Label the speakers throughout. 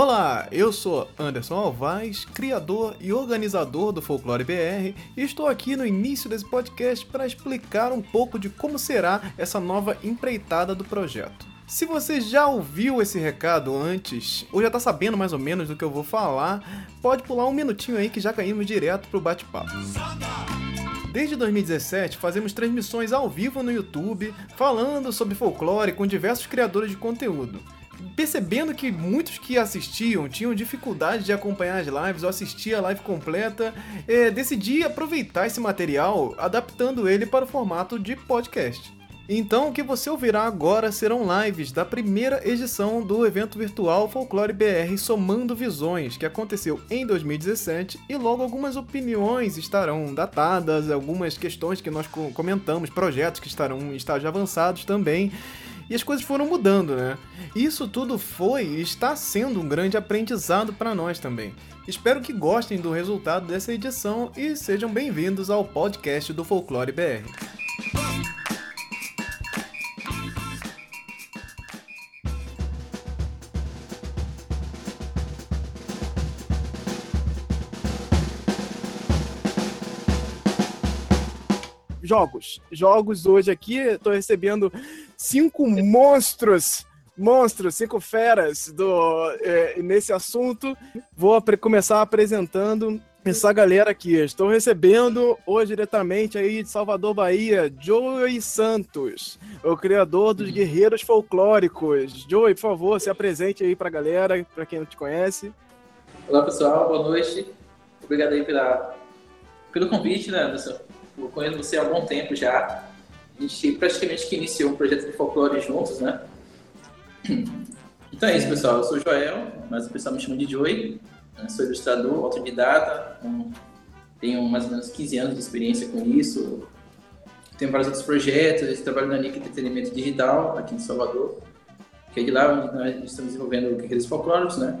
Speaker 1: Olá, eu sou Anderson Alvaz, criador e organizador do Folclore BR, e estou aqui no início desse podcast para explicar um pouco de como será essa nova empreitada do projeto. Se você já ouviu esse recado antes, ou já está sabendo mais ou menos do que eu vou falar, pode pular um minutinho aí que já caímos direto pro bate-papo. Desde 2017, fazemos transmissões ao vivo no YouTube, falando sobre folclore com diversos criadores de conteúdo percebendo que muitos que assistiam tinham dificuldade de acompanhar as lives ou assistir a live completa, é, decidi aproveitar esse material adaptando ele para o formato de podcast. Então, o que você ouvirá agora serão lives da primeira edição do evento virtual Folclore BR Somando Visões, que aconteceu em 2017, e logo algumas opiniões estarão datadas, algumas questões que nós comentamos, projetos que estarão em estágios avançados também e as coisas foram mudando, né? Isso tudo foi e está sendo um grande aprendizado para nós também. Espero que gostem do resultado dessa edição e sejam bem-vindos ao podcast do Folclore BR. Jogos. Jogos hoje aqui, estou recebendo cinco monstros monstros, cinco feras do, é, nesse assunto. Vou começar apresentando essa galera aqui. Estou recebendo hoje diretamente aí de Salvador, Bahia, Joey Santos, o criador dos Guerreiros Folclóricos. Joey, por favor, se apresente aí para a galera, para quem não te conhece.
Speaker 2: Olá, pessoal. Boa noite. Obrigado aí pela, pelo convite, né, Anderson? Eu conheço você há algum tempo já. A gente praticamente que iniciou um projeto de folclore juntos, né? Então é isso, pessoal. Eu sou o Joel, mas o pessoal me chama de Joey. Né? Sou ilustrador, autodidata. Tenho mais ou menos 15 anos de experiência com isso. Tenho vários outros projetos. Trabalho na Nick Entretenimento Digital, aqui em Salvador. Que é de lá onde nós estamos desenvolvendo Guerreiros Folclóricos, né?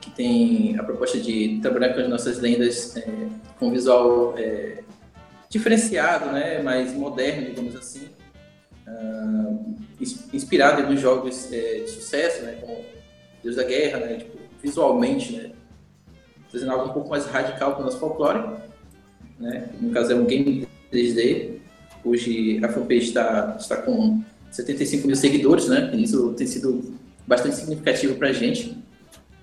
Speaker 2: Que tem a proposta de trabalhar com as nossas lendas é, com visual é, diferenciado, né, mais moderno, digamos assim, uh, inspirado alguns jogos é, de sucesso, né, como Deus da Guerra, né, tipo, visualmente, né, trazendo algo um pouco mais radical para o nosso folclore, né, no caso é um game 3D, hoje a fanpage está, está com 75 mil seguidores, né, e isso tem sido bastante significativo para a gente,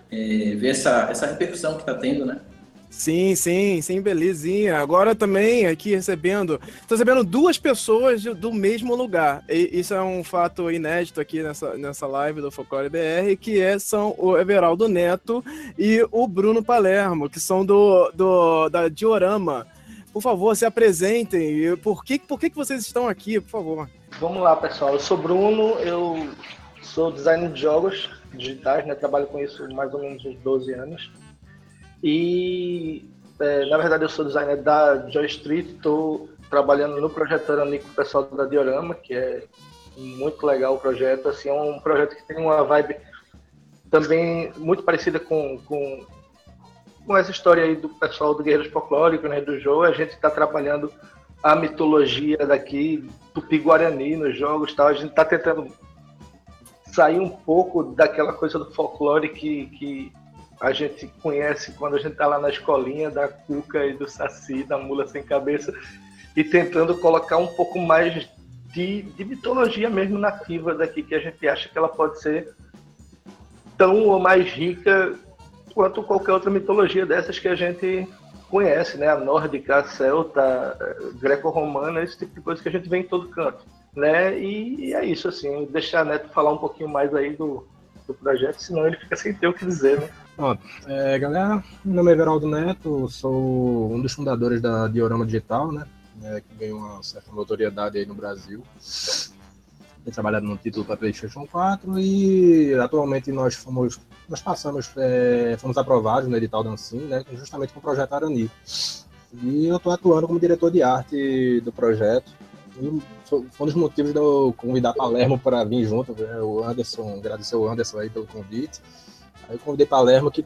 Speaker 2: é, ver essa, essa repercussão que está tendo, né,
Speaker 1: Sim, sim, sim, belezinha. Agora também aqui recebendo, tô recebendo duas pessoas do mesmo lugar. E isso é um fato inédito aqui nessa, nessa live do Folclore BR, que é, são o Everaldo Neto e o Bruno Palermo, que são do, do da Diorama. Por favor, se apresentem. Por que, por que, que vocês estão aqui, por favor?
Speaker 3: Vamos lá, pessoal. Eu sou Bruno, eu sou designer de jogos digitais, né? Trabalho com isso mais ou menos uns 12 anos. E, é, na verdade, eu sou designer da Joy Street, estou trabalhando no projeto ali com o pessoal da Diorama, que é muito legal o projeto. Assim, é um projeto que tem uma vibe também muito parecida com, com, com essa história aí do pessoal do Guerreiros Folclóricos, né, do jogo. A gente está trabalhando a mitologia daqui, tupi-guarani nos jogos tal. A gente está tentando sair um pouco daquela coisa do folclore que, que a gente conhece quando a gente está lá na escolinha da Cuca e do Saci, da Mula Sem Cabeça, e tentando colocar um pouco mais de, de mitologia mesmo nativa daqui, que a gente acha que ela pode ser tão ou mais rica quanto qualquer outra mitologia dessas que a gente conhece, né? A nórdica, a celta, greco-romana, esse tipo de coisa que a gente vê em todo canto, né? E, e é isso, assim, deixar a Neto falar um pouquinho mais aí do, do projeto, senão ele fica sem ter o que dizer, né?
Speaker 4: Pronto. É, galera, meu nome é Everaldo Neto, sou um dos fundadores da Diorama Digital, né? É, que ganhou uma certa notoriedade aí no Brasil. Tenho trabalhado no título para PlayStation 4 e atualmente nós fomos, nós passamos, é, fomos aprovados no edital da Ancim, né? Justamente com o projeto Arani. E eu estou atuando como diretor de arte do projeto. Foi um dos motivos de eu convidar Palermo para vir junto, né? o Anderson, agradecer o Anderson aí pelo convite. Aí eu convidei Palermo, que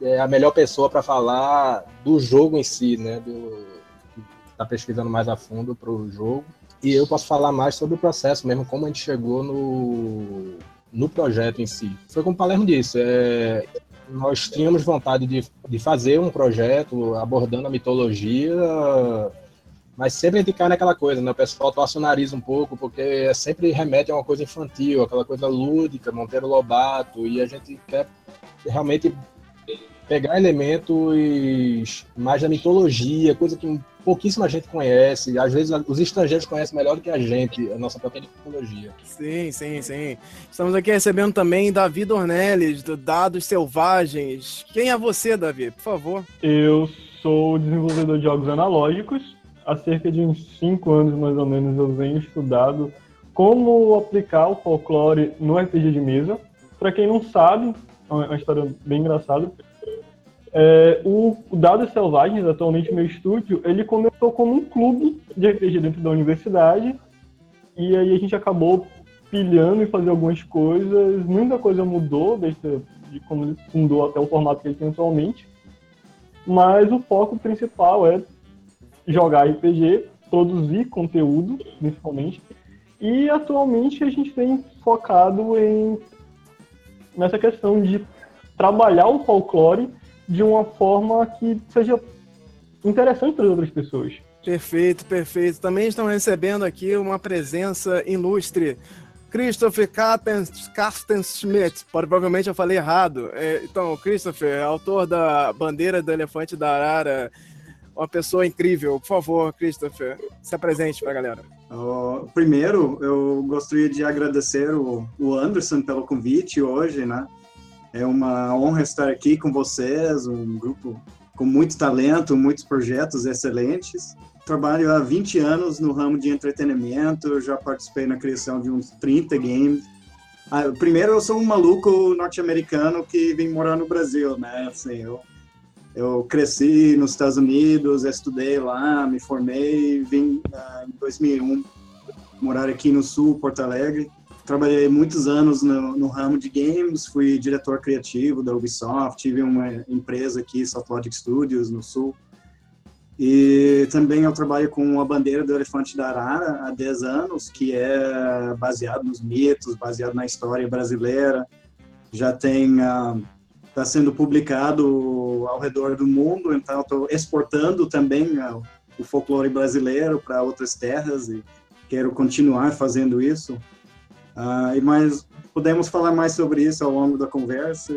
Speaker 4: é a melhor pessoa para falar do jogo em si, né? Do, tá pesquisando mais a fundo para o jogo. E eu posso falar mais sobre o processo mesmo, como a gente chegou no, no projeto em si. Foi como o Palermo disse, é, nós tínhamos vontade de, de fazer um projeto abordando a mitologia, mas sempre a gente cai naquela coisa, né? O pessoal torce o nariz um pouco, porque sempre remete a uma coisa infantil, aquela coisa lúdica, Monteiro Lobato, e a gente quer realmente pegar elementos mais da mitologia, coisa que pouquíssima gente conhece. Às vezes os estrangeiros conhecem melhor do que a gente a nossa própria mitologia.
Speaker 1: Sim, sim, sim. Estamos aqui recebendo também Davi Dornelles, do Dados Selvagens. Quem é você, Davi? Por favor.
Speaker 5: Eu sou desenvolvedor de jogos analógicos. Há cerca de uns 5 anos, mais ou menos, eu venho estudado como aplicar o folclore no RPG de mesa. Para quem não sabe, é uma história bem engraçada. É, o, o Dados Selvagens, atualmente meu estúdio, ele começou como um clube de RPG dentro da universidade. E aí a gente acabou pilhando e fazer algumas coisas. Muita coisa mudou desde de como ele fundou até o formato que ele tem atualmente. Mas o foco principal é jogar RPG, produzir conteúdo, principalmente. E atualmente a gente tem focado em nessa questão de trabalhar o folclore de uma forma que seja interessante para as outras pessoas.
Speaker 1: Perfeito, perfeito. Também estão recebendo aqui uma presença ilustre. Christopher Carsten Schmidt, provavelmente eu falei errado. É, então, Christopher, autor da Bandeira do Elefante da Arara, uma pessoa incrível. Por favor, Christopher, se apresente para a galera.
Speaker 6: Uh, primeiro, eu gostaria de agradecer o, o Anderson pelo convite hoje, né? É uma honra estar aqui com vocês, um grupo com muito talento, muitos projetos excelentes. Trabalho há 20 anos no ramo de entretenimento, já participei na criação de uns 30 games. Ah, primeiro, eu sou um maluco norte-americano que vem morar no Brasil, né? Assim, eu, eu cresci nos Estados Unidos, estudei lá, me formei, vim uh, em 2001 morar aqui no Sul, Porto Alegre trabalhei muitos anos no, no, ramo de games, fui diretor criativo da Ubisoft, tive uma empresa aqui, Logic Studios, no Sul. E também eu trabalho com a bandeira do Elefante da Arara há 10 anos, que é baseado nos mitos, baseado na história brasileira. Já tem está sendo publicado ao redor do mundo, então estou exportando também uh, o folclore brasileiro para outras terras e quero continuar fazendo isso. Uh, mas podemos falar mais sobre isso ao longo da conversa,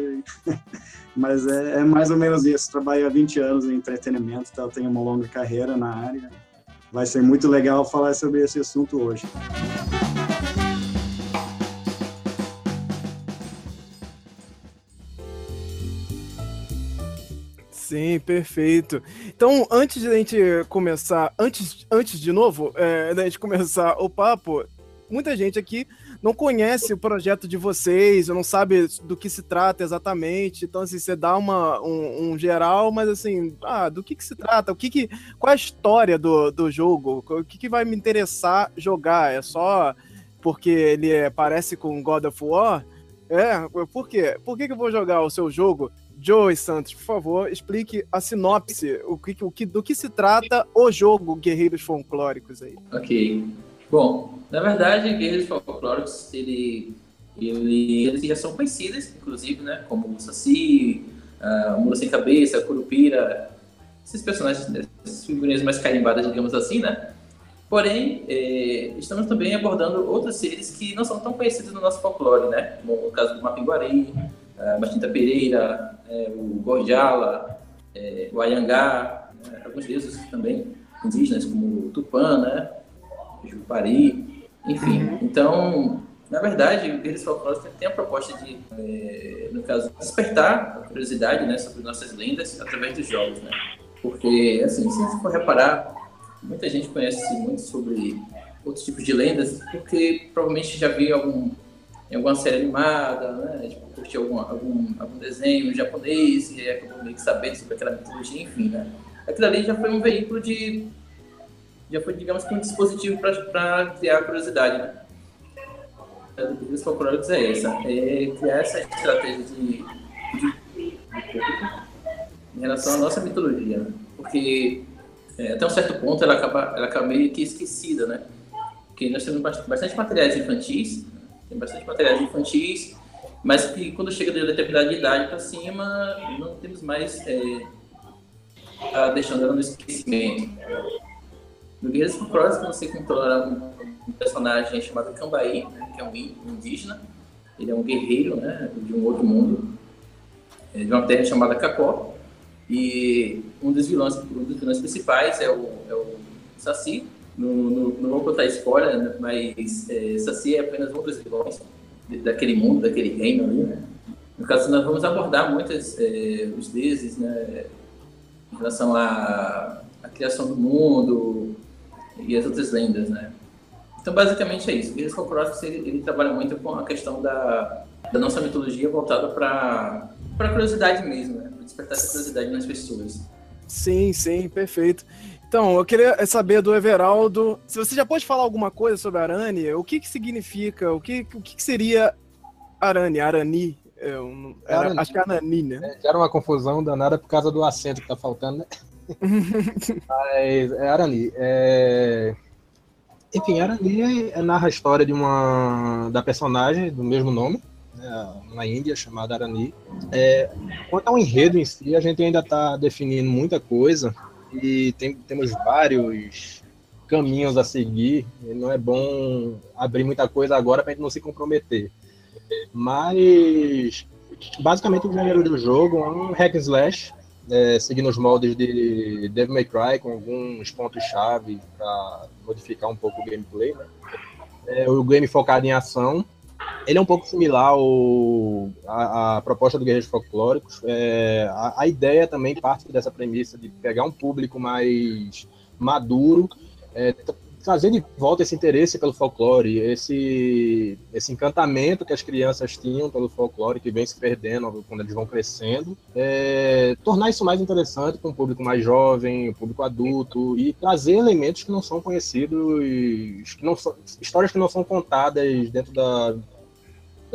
Speaker 6: mas é, é, mais ou menos isso. Trabalho há 20 anos em entretenimento, então tenho uma longa carreira na área. Vai ser muito legal falar sobre esse assunto hoje.
Speaker 1: Sim, perfeito. Então, antes de a gente começar, antes, antes de novo, é, da gente começar o papo, muita gente aqui não conhece o projeto de vocês, não sabe do que se trata exatamente. Então, assim, você dá uma, um, um geral, mas assim, ah, do que, que se trata? O que que, qual é a história do, do jogo? O que, que vai me interessar jogar? É só porque ele é, parece com God of War? É, por quê? Por que, que eu vou jogar o seu jogo? Joey Santos, por favor, explique a sinopse, o que, o que, do que se trata o jogo Guerreiros Folclóricos aí.
Speaker 2: Ok. Bom, na verdade, Guerreiros Folclóricos, ele, ele, eles já são conhecidos, inclusive, né? Como o Saci, uh, Mula Sem Cabeça, Curupira, esses personagens, essas figurinhas mais carimbadas, digamos assim, né? Porém, eh, estamos também abordando outros seres que não são tão conhecidos no nosso folclore, né? Como o caso do Mapinguari, a Bastinta Pereira, eh, o Gorjala, eh, o Ayangá, né? alguns deuses também indígenas, como o Tupã, né? Jupari, enfim. Uhum. Então, na verdade, o Guerreiros Folclóricos tem a proposta de, é, no caso, despertar a curiosidade né, sobre nossas lendas através dos jogos, né? Porque, assim, se a gente for reparar, muita gente conhece muito sobre outros tipos de lendas, porque provavelmente já viu algum, em alguma série animada, né? Tipo, curtiu algum, algum, algum desenho japonês e acabou meio que sabendo sobre aquela mitologia, enfim, né? Aquilo ali já foi um veículo de já foi, digamos que, um dispositivo para criar curiosidade, né? Do Bíblios Folclóricos é essa, é criar essa estratégia de, de, em relação à nossa mitologia, né? porque é, até um certo ponto ela acaba, ela acaba meio que esquecida, né? Porque nós temos bastante materiais infantis, tem bastante materiais infantis, mas que quando chega de determinada idade para cima, não temos mais é, a deixando ela no esquecimento. No Guerreiros Folclóricos você controla um, um, personagem chamado Cambaí, né, que é um indígena, ele é um guerreiro né, de um outro mundo, é, de uma terra chamada Cacó, e um dos vilões, um dos vilões principais é o, é o Saci, não, não, vou contar spoiler, né, mas é, Saci é apenas um dos vilões, daquele mundo, daquele reino ali, né? No caso, nós vamos abordar muitas é, os deuses, né? Em relação à, à criação do mundo e as outras lendas, né? Então, basicamente é isso. O Guerreiros Folclóricos, ele, ele trabalha muito com a questão da, da nossa mitologia voltada para a curiosidade mesmo, né? Despertar essa curiosidade nas pessoas.
Speaker 1: Sim, sim, perfeito. Então, eu queria saber do Everaldo, se você já pode falar alguma coisa sobre Arani, o que que significa, o que, o que, que seria Arani, Arani? Eu, era, Arani. Acho que é Arani, né?
Speaker 4: É, era uma confusão danada por causa do acento que tá faltando, né? Mas é Arani. É... Enfim, Arani é, narra a história de uma da personagem do mesmo nome, né, uma índia chamada Arani. É, quanto ao enredo em si, a gente ainda está definindo muita coisa, e tem, temos vários caminhos a seguir. Não é bom abrir muita coisa agora para a gente não se comprometer. Mas basicamente o gênero do jogo é um hack and slash, é, seguindo os moldes de Devil May Cry, com alguns pontos-chave para modificar um pouco o gameplay. Né? É, o game focado em ação, ele é um pouco similar ao, à, à proposta do Guerreiros Folclóricos. É, a, a, ideia também parte dessa premissa de pegar um público mais maduro, é, trazer de volta esse interesse pelo folclore, esse, esse encantamento que as crianças tinham pelo folclore, que vem se perdendo quando eles vão crescendo, é, tornar isso mais interessante para um público mais jovem, um público adulto, e trazer elementos que não são conhecidos, que não são, histórias que não são contadas dentro da,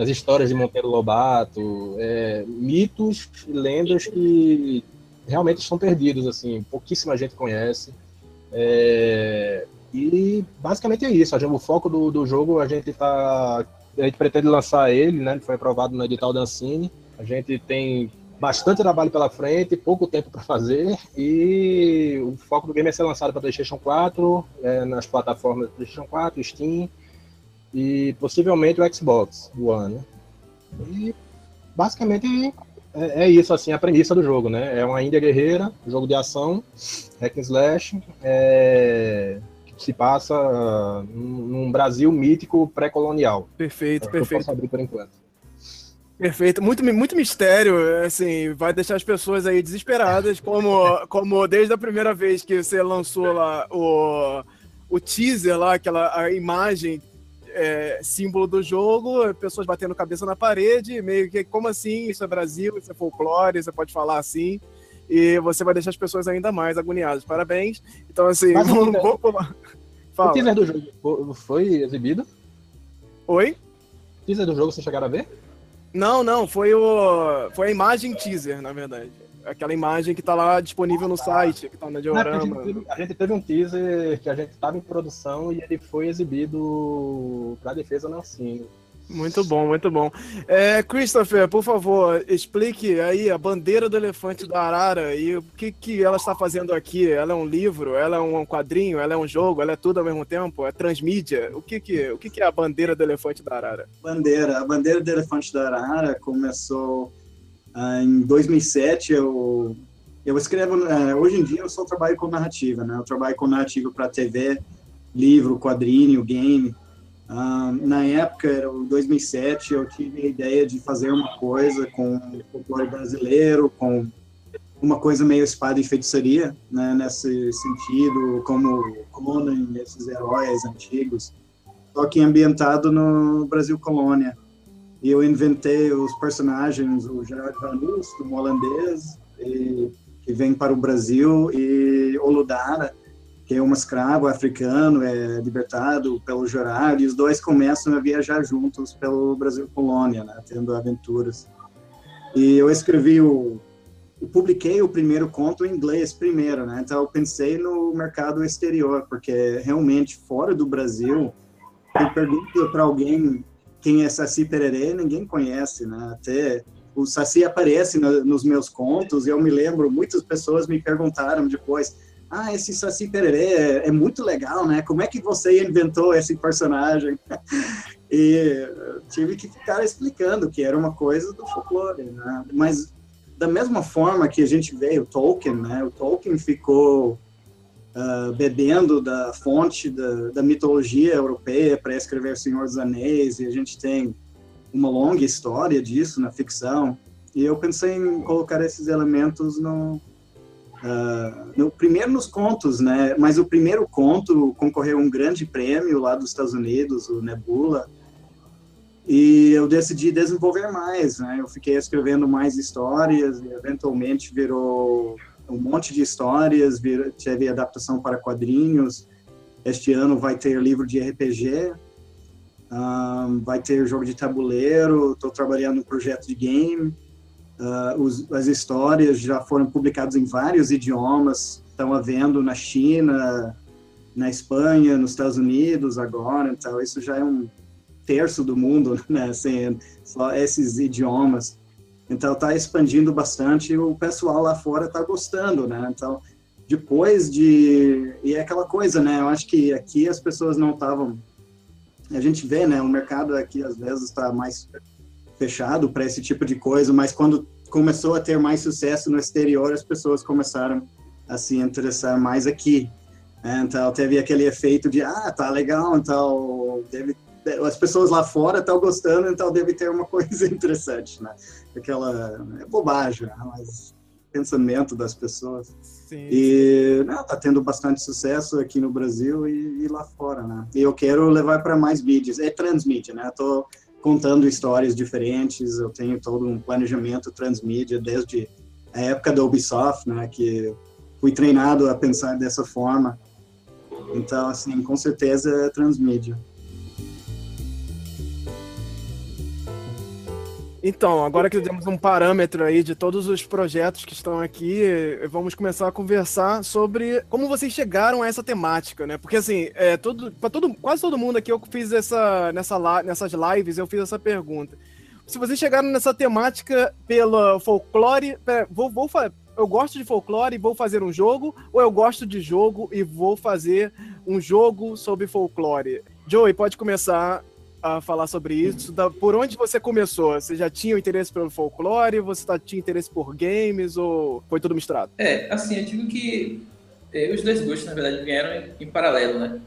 Speaker 4: das histórias de Monteiro Lobato, é, mitos e lendas que realmente estão perdidos, assim, pouquíssima gente conhece. É, e basicamente é isso. O foco do, do jogo, a gente tá. A gente pretende lançar ele, né? Ele foi aprovado no edital da Ancine. A gente tem bastante trabalho pela frente, pouco tempo para fazer. E o foco do game é ser lançado para PlayStation 4, é, nas plataformas PlayStation 4, Steam e possivelmente o Xbox One. Né? E basicamente é, é, isso, assim, a premissa do jogo, né? É uma Índia guerreira, jogo de ação, hack and slash, é, que se passa num Brasil mítico pré-colonial.
Speaker 1: Perfeito, é perfeito.
Speaker 4: posso abrir por enquanto.
Speaker 1: Perfeito, muito, muito mistério, assim, vai deixar as pessoas aí desesperadas, como, como desde a primeira vez que você lançou lá o, o teaser lá, aquela a imagem é, símbolo do jogo, pessoas batendo cabeça na parede, meio que como assim? Isso é Brasil, isso é folclore, você pode falar assim. E você vai deixar as pessoas ainda mais agoniadas. Parabéns. Então, assim, Mas, vamos, vamos pular.
Speaker 4: Fala. O teaser do jogo foi exibido?
Speaker 1: Oi?
Speaker 4: O teaser do jogo vocês chegaram a ver?
Speaker 1: Não, não, foi o. Foi a imagem teaser, na verdade aquela imagem que está lá disponível no site, que está na diorama.
Speaker 4: a, gente teve, a, gente teve, um teaser que a gente estava em produção e ele foi exibido para defesa na Cine.
Speaker 1: Muito bom, muito bom. É, Christopher, por favor, explique aí a bandeira do elefante da Arara e o que, que ela está fazendo aqui. Ela é um livro, ela é um quadrinho, ela é um jogo, ela é tudo ao mesmo tempo, é transmídia. O que, que, o que, que é a bandeira do elefante da Arara?
Speaker 6: Bandeira. A bandeira do elefante da Arara começou ah, em 2007, eu, eu escrevo. Uh, hoje em dia, eu só trabalho com narrativa, né? Eu trabalho com narrativa para TV, livro, quadrinho, game. Uh, na época, era 2007, eu tive a ideia de fazer uma coisa com folclore brasileiro, com uma coisa meio espada e feitiçaria, né, nesse sentido, como Conan, esses heróis antigos, só que ambientado no Brasil colônia. E eu inventei os personagens, o Gerard Van Lust, um holandês, e, que vem para o Brasil, e Oludara, que é um escravo africano, é libertado pelo Gerard, e os dois começam a viajar juntos pelo Brasil colônia, né, tendo aventuras. E eu escrevi o eu publiquei o primeiro conto em inglês primeiro, né? Então eu pensei no mercado exterior, porque realmente fora do Brasil, eu pergunto para alguém quem é Saci Pererê, ninguém conhece, né? Até o Saci aparece no, nos meus contos, e eu me lembro, muitas pessoas me perguntaram depois, ah, esse Saci Pererê é, é muito legal, né? Como é que você inventou esse personagem? e tive que ficar explicando que era uma coisa do folclore, né? Mas da mesma forma que a gente vê o Tolkien, né? O Tolkien ficou uh, bebendo da fonte da, da mitologia europeia para escrever Senhor dos Anéis, e a gente tem uma longa história disso na ficção. E eu pensei em colocar esses elementos no, uh, no primeiro nos contos, né? Mas o primeiro conto concorreu a um grande prêmio lá dos Estados Unidos, o Nebula, e eu decidi desenvolver mais, né? Eu fiquei escrevendo mais histórias e eventualmente virou um monte de histórias, vir, teve adaptação para quadrinhos. Este ano vai ter livro de RPG, um, vai ter jogo de tabuleiro. Estou trabalhando no projeto de game. Uh, os, as histórias já foram publicadas em vários idiomas. Estão havendo na China, na Espanha, nos Estados Unidos agora. Então isso já é um terço do mundo, né? Assim, só esses idiomas. Então está expandindo bastante e o pessoal lá fora está gostando, né? Então depois de e é aquela coisa, né? Eu acho que aqui as pessoas não estavam a gente vê, né? O mercado aqui às vezes está mais fechado para esse tipo de coisa, mas quando começou a ter mais sucesso no exterior, as pessoas começaram a se interessar mais aqui. Né? Então teve aquele efeito de ah, tá legal, então deve as pessoas lá fora estão gostando, então deve ter uma coisa interessante, né? Aquela é bobagem, né? mas pensamento das pessoas. Sim. E né, tá tendo bastante sucesso aqui no Brasil e, e lá fora, né? E eu quero levar para mais mídias. É transmídia, né? Estou contando histórias diferentes, eu tenho todo um planejamento transmídia desde a época da Ubisoft, né? Que fui treinado a pensar dessa forma. Então, assim, com certeza é transmídia.
Speaker 1: Então, agora que temos um parâmetro aí de todos os projetos que estão aqui, vamos começar a conversar sobre como vocês chegaram a essa temática, né? Porque assim, é, todo, para todo, quase todo mundo aqui eu fiz essa nessa nessas lives eu fiz essa pergunta. Se vocês chegaram nessa temática pelo folclore, pera, vou, vou eu gosto de folclore e vou fazer um jogo, ou eu gosto de jogo e vou fazer um jogo sobre folclore? Joey, pode começar a falar sobre isso. Da, por onde você começou? Você já tinha o interesse pelo folclore? Você tá, tinha interesse por games? Ou foi tudo misturado?
Speaker 2: É, assim, eu digo que é, os dois gostos, na verdade, vieram em, em, paralelo, né?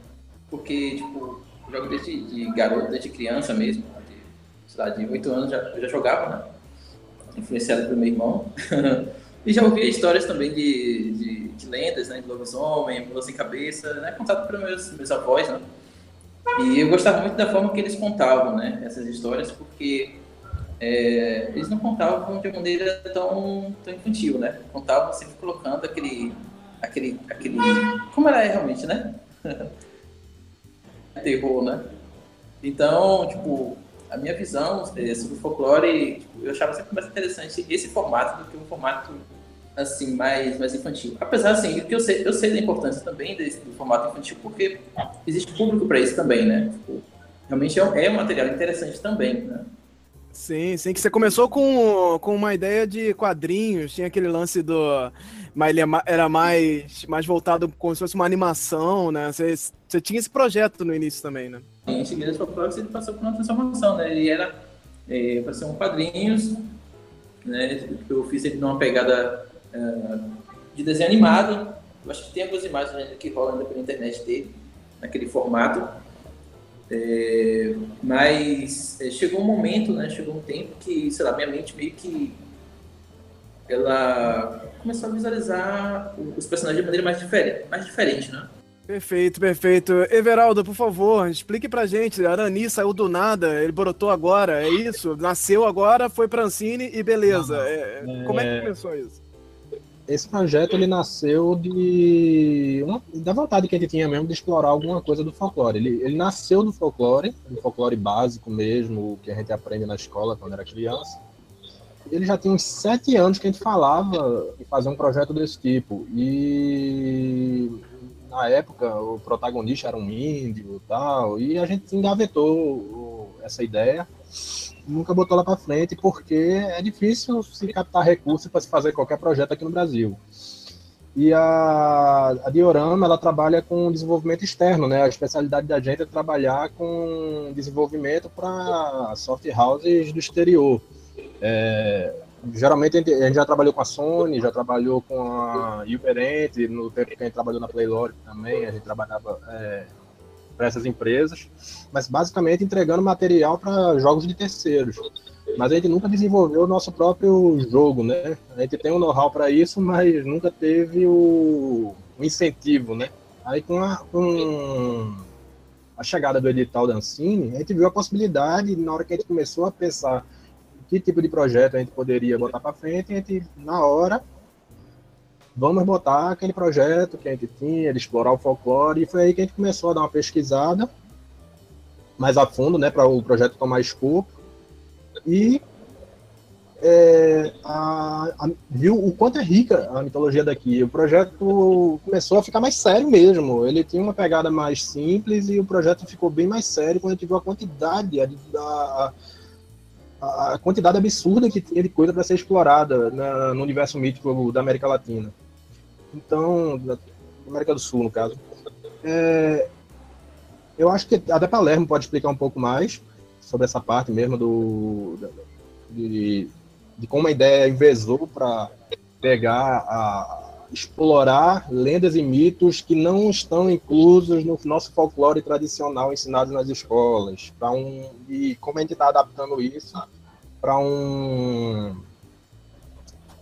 Speaker 2: Porque, tipo, eu jogo desde de garoto, desde criança mesmo. De, sei lá, de 8 anos já, eu já jogava, né? Influenciado pelo meu irmão. e já ouvia histórias também de, de, de lendas, né? De lobisomem, mula sem cabeça, né? Contado pelos meus, meus avós, né? E eu gostava muito da forma que eles contavam, né, essas histórias, porque é, eles não contavam de maneira tão, tão infantil, né? Contavam sempre colocando aquele, aquele, aquele, como era realmente, né? Terror, né? Então, tipo, a minha visão é, sobre o folclore, tipo, eu achava sempre mais interessante esse formato do que um formato assim, mais, mais infantil. Apesar, assim, que eu sei, eu sei da importância também desse, do formato infantil, porque existe público para isso também, né? Tipo, realmente é, é um material interessante também, né?
Speaker 1: Sim, sim, que você começou com, com uma ideia de quadrinhos, tinha aquele lance do. Mas ele é era mais, mais voltado como se fosse uma animação, né? Você, você tinha esse projeto no início também, né?
Speaker 2: Em seguida, você passou por uma transformação, né? Ele era é, para ser um quadrinhos, né? Eu fiz ele numa pegada de desenho animado. Eu acho que tem algumas imagens que rolam ainda pela internet dele, naquele formato. É, mas é, chegou um momento, né? Chegou um tempo que, sei lá, minha mente meio que ela começou a visualizar os personagens de maneira mais diferente, mais diferente, né?
Speaker 1: Perfeito, perfeito. Everaldo, por favor, explique pra gente. Arani saiu do nada, ele brotou agora, é isso? Nasceu agora, foi pra Ancine e beleza. É, como é que começou isso?
Speaker 4: Esse projeto ele nasceu de uma, da vontade que a gente tinha mesmo de explorar alguma coisa do folclore. Ele, ele nasceu do folclore, do folclore básico mesmo, que a gente aprende na escola quando era criança. Ele já tinha uns sete anos que a gente falava em fazer um projeto desse tipo. E na época o protagonista era um índio e tal, e a gente engavetou essa ideia, nunca botou lá para frente porque é difícil se captar recursos para se fazer qualquer projeto aqui no Brasil. E a, a Diorama, ela trabalha com desenvolvimento externo, né? A especialidade da gente é trabalhar com desenvolvimento para soft houses do exterior. É, geralmente a gente, já trabalhou com a Sony, já trabalhou com a Uberent, no tempo que a gente trabalhou na Playlore também, a gente trabalhava é, para essas empresas, mas basicamente entregando material para jogos de terceiros mas a gente nunca desenvolveu o nosso próprio jogo, né? A gente tem um know-how para isso, mas nunca teve o, o, incentivo, né? Aí com a, com a chegada do edital da Ancine, a gente viu a possibilidade, na hora que a gente começou a pensar que tipo de projeto a gente poderia botar para frente, a gente, na hora, vamos botar aquele projeto que a gente tinha, de explorar o folclore, e foi aí que a gente começou a dar uma pesquisada mais a fundo, né, para o projeto tomar escopo, e é, a, a, viu o quanto é rica a mitologia daqui. O projeto começou a ficar mais sério mesmo. Ele tinha uma pegada mais simples e o projeto ficou bem mais sério quando a gente viu a quantidade, a, a, quantidade absurda que tinha de coisa para ser explorada na, no universo mítico da América Latina. Então, da América do Sul, no caso. É, eu acho que até Palermo pode explicar um pouco mais sobre essa parte mesmo do de, de como a ideia envezou para pegar a explorar lendas e mitos que não estão inclusos no nosso folclore tradicional ensinado nas escolas, para um e como a gente está adaptando isso para um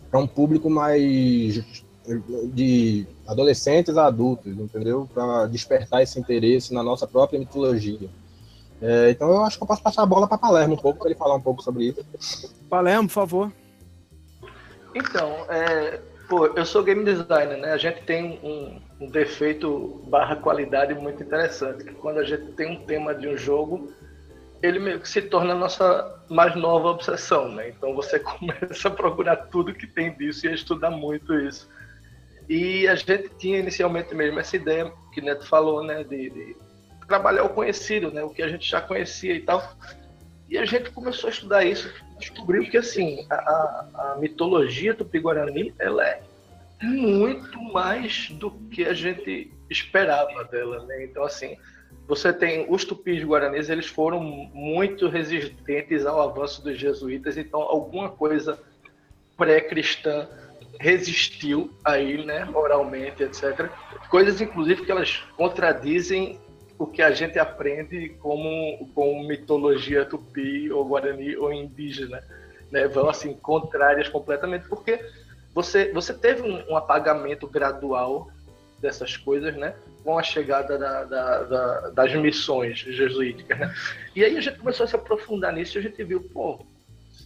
Speaker 4: para um público mais de adolescentes a adultos, entendeu? Para despertar esse interesse na nossa própria mitologia. É, então eu acho que eu posso passar a bola para Palermo um pouco, para ele falar um pouco sobre isso.
Speaker 1: Palermo, por favor.
Speaker 3: Então, é, pô, eu sou game designer, né? A gente tem um, um defeito barra qualidade muito interessante, que quando a gente tem um tema de um jogo, ele meio que se torna a nossa mais nova obsessão, né? Então você começa a procurar tudo que tem disso e a estudar muito isso. E a gente tinha inicialmente mesmo essa ideia que Neto falou, né? De, de trabalhar o conhecido, né? O que a gente já conhecia e tal. E a gente começou a estudar isso, descobriu que assim a, a mitologia tupi-guarani ela é muito mais do que a gente esperava dela, né? Então assim, você tem os tupis guaranis, eles foram muito resistentes ao avanço dos jesuítas, então alguma coisa pré-cristã resistiu aí, né, oralmente, etc. Coisas inclusive que elas contradizem o que a gente aprende como com mitologia tupi ou guarani ou indígena, né? Vão assim contrárias completamente porque você você teve um, um apagamento gradual dessas coisas, né? Com a chegada da, da, da, das missões jesuíticas, né? E aí a gente começou a se aprofundar nisso e a gente viu, pô,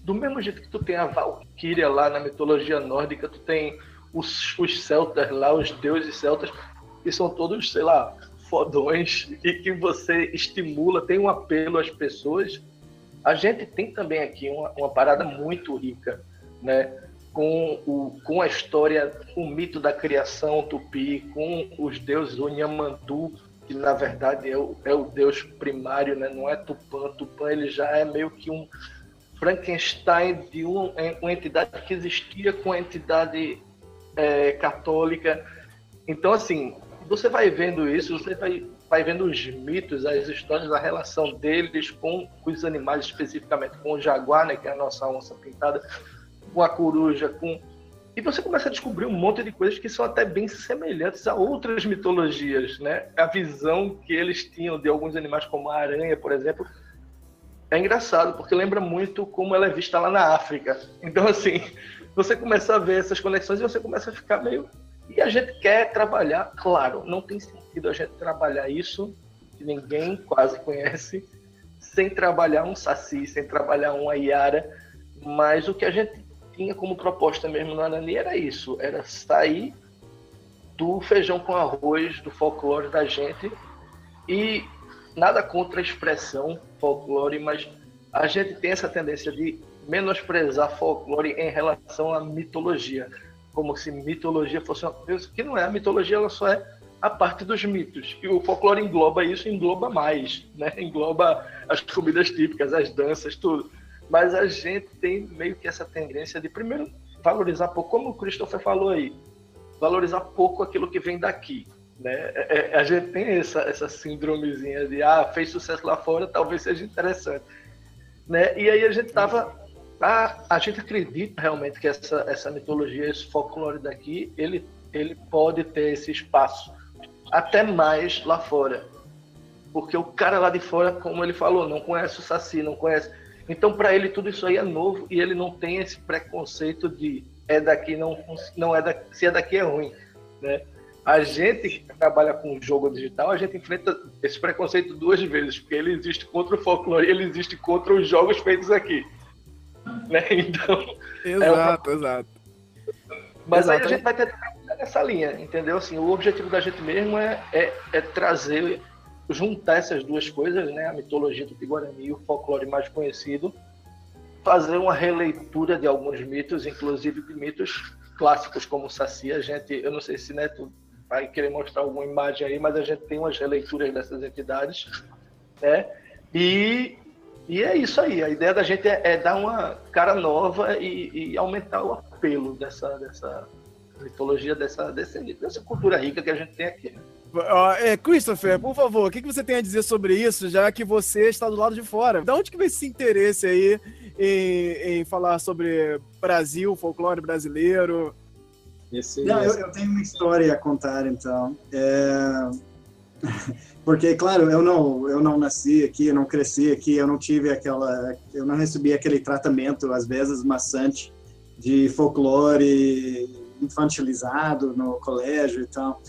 Speaker 3: do mesmo jeito que tu tem a Valkyria lá na mitologia nórdica, tu tem os, os celtas lá, os deuses celtas, que são todos, sei lá, fodões e que você estimula, tem um apelo às pessoas, a gente tem também aqui uma, uma parada muito rica, né? Com, o, com a história, o mito da criação tupi, com os deuses Onyamandu, que na verdade é o, é o deus primário, né? não é Tupã. Tupã ele já é meio que um Frankenstein de um, uma entidade que existia com a entidade é, católica. Então, assim, você vai vendo isso, você vai, vai vendo os mitos, as histórias, a relação deles com os animais, especificamente com o jaguar, né, que é a nossa onça pintada, com a coruja, com. E você começa a descobrir um monte de coisas que são até bem semelhantes a outras mitologias, né? A visão que eles tinham de alguns animais, como a aranha, por exemplo, é engraçado, porque lembra muito como ela é vista lá na África. Então, assim, você começa a ver essas conexões e você começa a ficar meio e a gente quer trabalhar, claro, não tem sentido a gente trabalhar isso, que ninguém quase conhece, sem trabalhar um saci, sem trabalhar uma iara, mas o que a gente tinha como proposta mesmo no Anani era isso, era sair do feijão com arroz, do folclore da gente, e nada contra a expressão folclore, mas a gente tem essa tendência de menosprezar folclore em relação à mitologia como se mitologia fosse uma coisa que não é. A mitologia ela só é a parte dos mitos. E o folclore engloba isso, engloba mais, né? Engloba as comidas típicas, as danças, tudo. Mas a gente tem meio que essa tendência de, primeiro, valorizar pouco, como o Christopher falou aí, valorizar pouco aquilo que vem daqui. Né? É, é, a gente tem essa, essa síndromezinha de, ah, fez sucesso lá fora, talvez seja interessante. Né? E aí a gente tava a, a gente acredita realmente que essa, essa mitologia, esse folclore daqui, ele, ele pode ter esse espaço até mais lá fora. Porque o cara lá de fora, como ele falou, não conhece o Saci, não conhece. Então, para ele, tudo isso aí é novo e ele não tem esse preconceito de é daqui, não, não é daqui, se é daqui é ruim. Né? A gente que trabalha com jogo digital, a gente enfrenta esse preconceito duas vezes, porque ele existe contra o folclore, ele existe contra os jogos feitos aqui. Né? Então.
Speaker 1: Exato, é uma... exato.
Speaker 3: Mas exato. aí a gente vai ter nessa linha, entendeu? Assim, o objetivo da gente mesmo é, é, é trazer, juntar essas duas coisas, né? A mitologia do Guarani e o folclore mais conhecido, fazer uma releitura de alguns mitos, inclusive de mitos clássicos como o Saci. A gente, eu não sei se Neto vai querer mostrar alguma imagem aí, mas a gente tem umas releituras dessas entidades, né? E, e é isso aí. A ideia da gente é, é dar uma cara nova e, e aumentar o apelo dessa, dessa mitologia dessa, dessa, dessa cultura rica que a gente tem aqui.
Speaker 1: É, Christopher, por favor, o que, você tem a dizer sobre isso, já que você está do lado de fora? Da onde que vem esse interesse aí em, em falar sobre Brasil, folclore brasileiro?
Speaker 6: Esse, não, eu, eu, tenho uma história a contar, então. É... Porque, claro, eu não, eu não nasci aqui, eu não cresci aqui, eu não tive aquela, eu não recebi aquele tratamento, às vezes, maçante de folclore infantilizado no colégio e tal.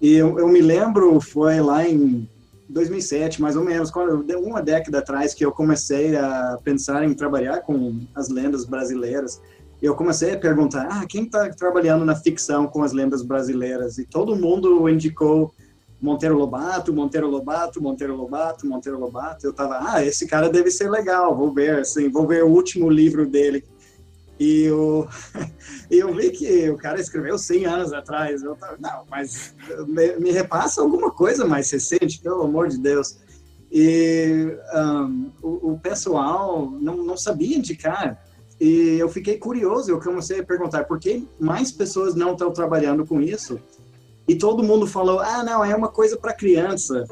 Speaker 6: E eu, eu, me lembro, foi lá em 2007, mais ou menos, uma década atrás que eu comecei a pensar em trabalhar com as lendas brasileiras. Eu comecei a perguntar, ah, quem está trabalhando na ficção com as lendas brasileiras? E todo mundo indicou Monteiro Lobato, Monteiro Lobato, Monteiro Lobato, Monteiro Lobato. Eu tava, ah, esse cara deve ser legal, vou ver, assim, vou ver o último livro dele e eu, eu vi que o cara escreveu 100 anos atrás. Eu tava, não, mas me, me, repassa alguma coisa mais recente, pelo amor de Deus. E um, o, o, pessoal não, não sabia indicar. E eu fiquei curioso, eu comecei a perguntar por que mais pessoas não estão trabalhando com isso. E todo mundo falou: ah, não, é uma coisa para criança.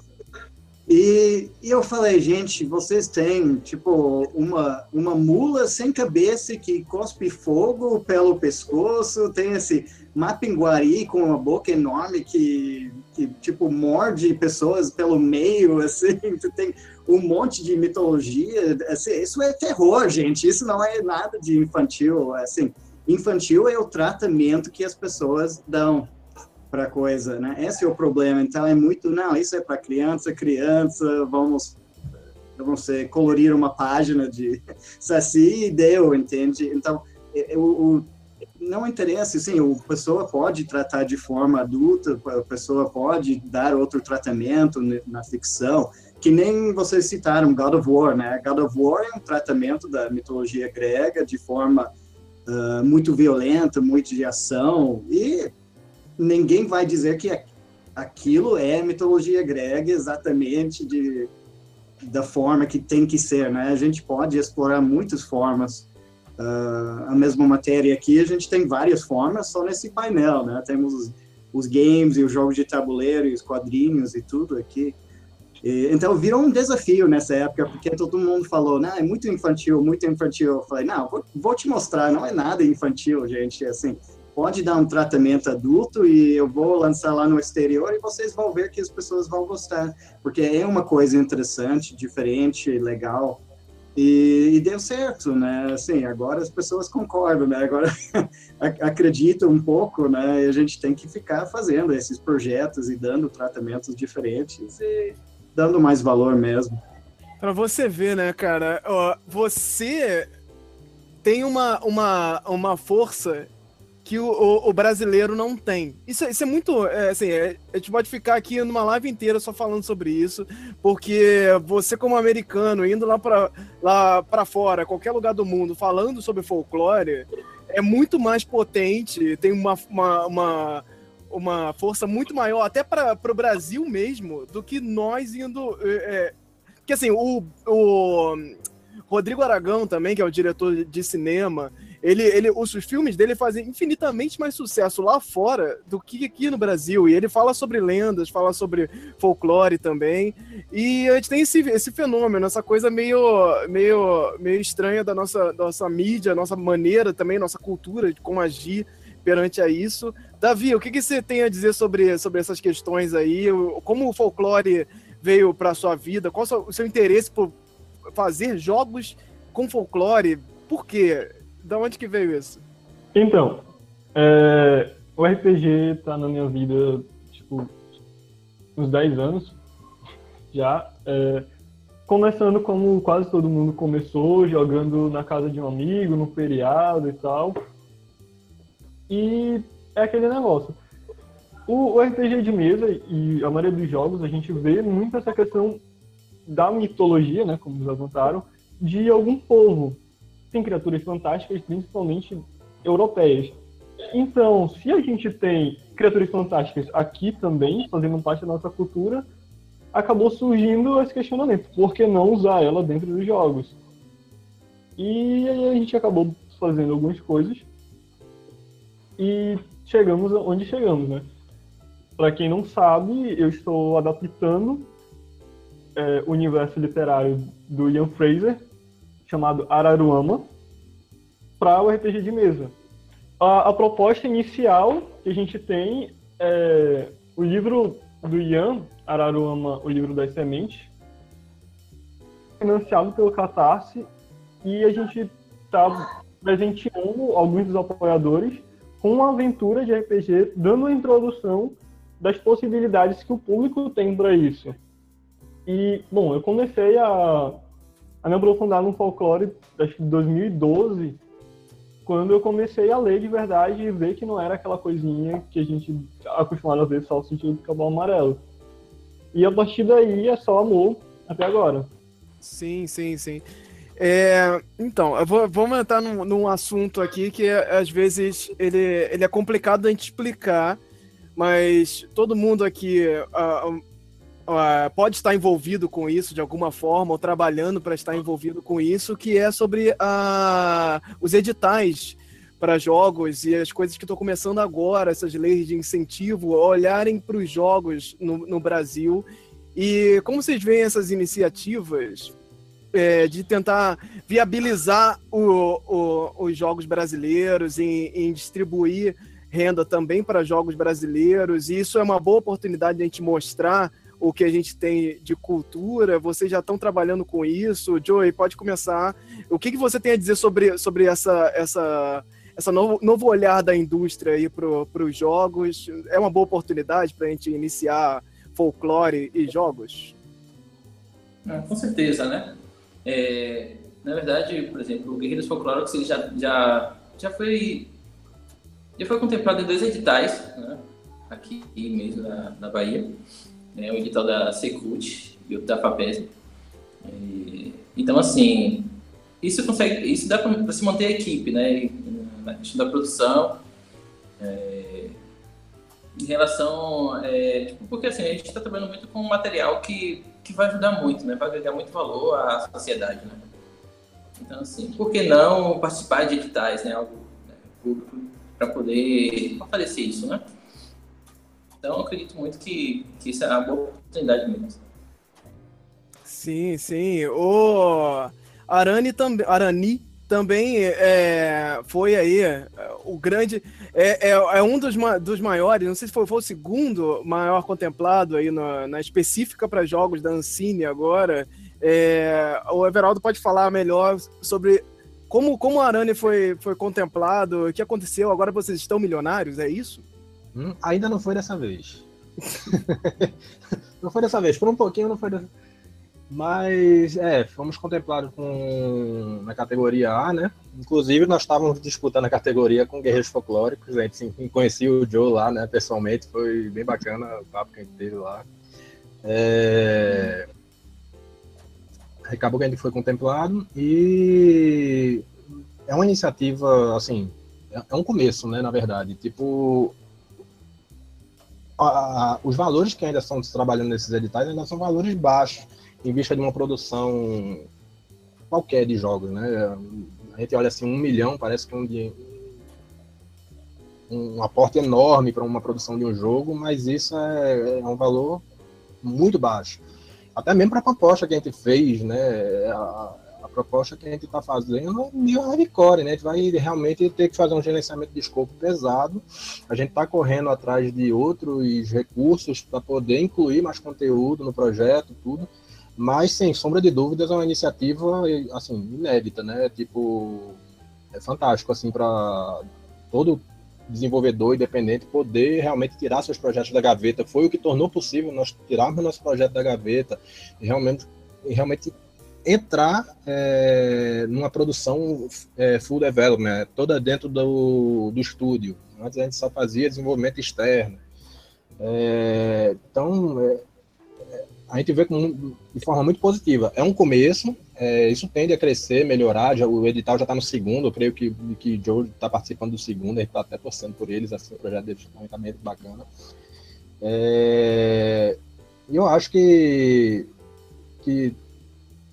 Speaker 6: E, e, eu falei, gente, vocês têm, tipo, uma, uma mula sem cabeça que cospe fogo pelo pescoço, tem esse mapinguari com uma boca enorme que, que, tipo, morde pessoas pelo meio, assim, tem um monte de mitologia, assim, isso é terror, gente, isso não é nada de infantil, assim, infantil é o tratamento que as pessoas dão para coisa, né? Esse é o problema. Então é muito, não, isso é para criança, criança, vamos vamos ser, colorir uma página de saci e deu, entende? Então, é, é, o não interessa, sim, a pessoa pode tratar de forma adulta, a pessoa pode dar outro tratamento na ficção, que nem vocês citaram God of War, né? God of War é um tratamento da mitologia grega de forma uh, muito violenta, muito de ação, e ninguém vai dizer que aquilo é mitologia grega exatamente de, da forma que tem que ser, né? A gente pode explorar muitas formas. Uh, a mesma matéria aqui, a gente tem várias formas só nesse painel, né? Temos os, os games e os jogos de tabuleiro e os quadrinhos e tudo aqui. E, então virou um desafio nessa época, porque todo mundo falou, não, é muito infantil, muito infantil. Eu falei, não, vou, vou te mostrar, não é nada infantil, gente, assim, pode dar um tratamento adulto e eu vou lançar lá no exterior e vocês vão ver que as pessoas vão gostar, porque é uma coisa interessante, diferente, legal. E, e deu certo, né? Assim, agora as pessoas concordam, né? Agora acreditam um pouco, né? E a gente tem que ficar fazendo esses projetos e dando tratamentos diferentes e dando mais valor mesmo.
Speaker 1: Para você ver, né, cara? Você tem uma, uma, uma força que o, o, o, brasileiro não tem. Isso, isso é muito. É, assim, é, a gente pode ficar aqui numa live inteira só falando sobre isso, porque você, como americano, indo lá para lá pra fora, qualquer lugar do mundo, falando sobre folclore, é muito mais potente, tem uma, uma, uma uma força muito maior, até para o Brasil mesmo, do que nós indo. É, é, porque assim, o, o Rodrigo Aragão também, que é o diretor de cinema, ele, ele, os filmes dele fazem infinitamente mais sucesso lá fora do que aqui no Brasil. E ele fala sobre lendas, fala sobre folclore também. E a gente tem esse, esse fenômeno, essa coisa meio, meio, meio estranha da nossa, nossa mídia, nossa maneira também, nossa cultura de como agir perante a isso. Davi, o que, que você tem a dizer sobre, sobre essas questões aí? Como o folclore veio para sua vida? Qual o seu interesse por fazer jogos com folclore? Por quê? Da onde que veio isso?
Speaker 5: Então, é, o RPG tá na minha vida, tipo, uns 10 anos já. É, começando como quase todo mundo começou, jogando na casa de um amigo, no feriado e tal. E é aquele negócio. O, o RPG de mesa e a maioria dos jogos, a gente vê muito essa questão da mitologia, né, como já contaram, de algum povo tem criaturas fantásticas, principalmente europeias. Então, se a gente tem criaturas fantásticas aqui também, fazendo parte da nossa cultura, acabou surgindo esse questionamento: por que não usar ela dentro dos jogos? E aí a gente acabou fazendo algumas coisas e chegamos onde chegamos, né? Para quem não sabe, eu estou adaptando é, o universo literário do Ian Fraser chamado Araruama para o RPG de mesa. A, a, proposta inicial que a gente tem é o livro do Ian, Araruama, o livro das sementes, financiado pelo Catarse, e a gente está presenteando alguns dos apoiadores com uma aventura de RPG, dando uma introdução das possibilidades que o público tem para isso. E, bom, eu comecei a a me aprofundar no folclore, acho que 2012, quando eu comecei a ler de verdade e ver que não era aquela coisinha que a gente acostumado a ver só o sentido do cabelo amarelo. E a partir daí é só amor até agora.
Speaker 1: Sim, sim, sim. É, então, vou, vamos entrar num, num, assunto aqui que às vezes ele, ele é complicado a gente explicar, mas todo mundo aqui, uh, uh, pode estar envolvido com isso de alguma forma, ou trabalhando para estar envolvido com isso, que é sobre uh, os editais para jogos e as coisas que estão começando agora, essas leis de incentivo, olharem para os jogos no, no, Brasil. E como vocês veem essas iniciativas é, de tentar viabilizar o, o, os jogos brasileiros, em, em distribuir renda também para jogos brasileiros, e isso é uma boa oportunidade de a gente mostrar o que a gente tem de cultura, vocês já estão trabalhando com isso. Joey, pode começar. O que, que você tem a dizer sobre, sobre essa, essa, essa novo, novo olhar da indústria aí para os jogos? É uma boa oportunidade para a gente iniciar folclore e jogos?
Speaker 2: Ah, com certeza, né? É, na verdade, por exemplo, o Guerreiros Folclóricos ele já, já, já, foi, já foi contemplado em dois editais, né? aqui mesmo na, na Bahia né, o edital da Secult e o da FAPES. Então, assim, isso consegue, isso dá para se manter a equipe, né, na questão da produção, é, em relação, é, tipo, porque assim, a gente está trabalhando muito com um material que, que vai ajudar muito, né, vai agregar muito valor à sociedade, né. Então, assim, por que não participar de editais, né, algo né, público, para poder fortalecer isso, né? Então, acredito muito que, que isso é uma boa oportunidade mesmo.
Speaker 1: Sim, sim. O Arani também, Arani também é, foi aí o grande. É, é, é, um dos, dos maiores, não sei se foi, foi o segundo maior contemplado aí na, na específica para jogos da Ancine agora. É, o Everaldo pode falar melhor sobre como, como Arani foi, foi contemplado, o que aconteceu, agora vocês estão milionários, é isso?
Speaker 4: Hum, ainda não foi dessa vez. não foi dessa vez, por um pouquinho não foi dessa Mas, é, fomos contemplados com, na categoria A, né? Inclusive, nós estávamos disputando a categoria com Guerreiros Folclóricos. A gente conhecia o Joe lá, né? Pessoalmente, foi bem bacana o papo que a gente teve lá. É... Acabou que a gente foi contemplado e é uma iniciativa, assim, é, é um começo, né, na verdade. Tipo, os valores que ainda estão trabalhando nesses editais ainda são valores baixos, em vista de uma produção qualquer de jogos, né? A gente olha assim, um milhão, parece que é um, um aporte enorme para uma produção de um jogo, mas isso é, é um valor muito baixo. Até mesmo para a proposta que a gente fez, né? Proposta que a gente está fazendo é meio hardcore, né? A gente vai realmente ter que fazer um gerenciamento de escopo pesado. A gente está correndo atrás de outros recursos para poder incluir mais conteúdo no projeto, tudo. Mas, sem sombra de dúvidas, é uma iniciativa, assim, inédita, né? Tipo, é fantástico, assim, para todo desenvolvedor independente poder realmente tirar seus projetos da gaveta. Foi o que tornou possível nós tirarmos nosso projeto da gaveta e realmente, realmente entrar é, numa produção é, full development, toda dentro do, do estúdio. Antes a gente só fazia desenvolvimento externo. É, então, é, a gente vê com, de forma muito positiva. É um começo, é, isso tende a crescer, melhorar. Já, o edital já está no segundo, eu creio que, que Joe está participando do segundo, a gente está até torcendo por eles, assim, o projeto deles está muito bacana. É, eu acho que, que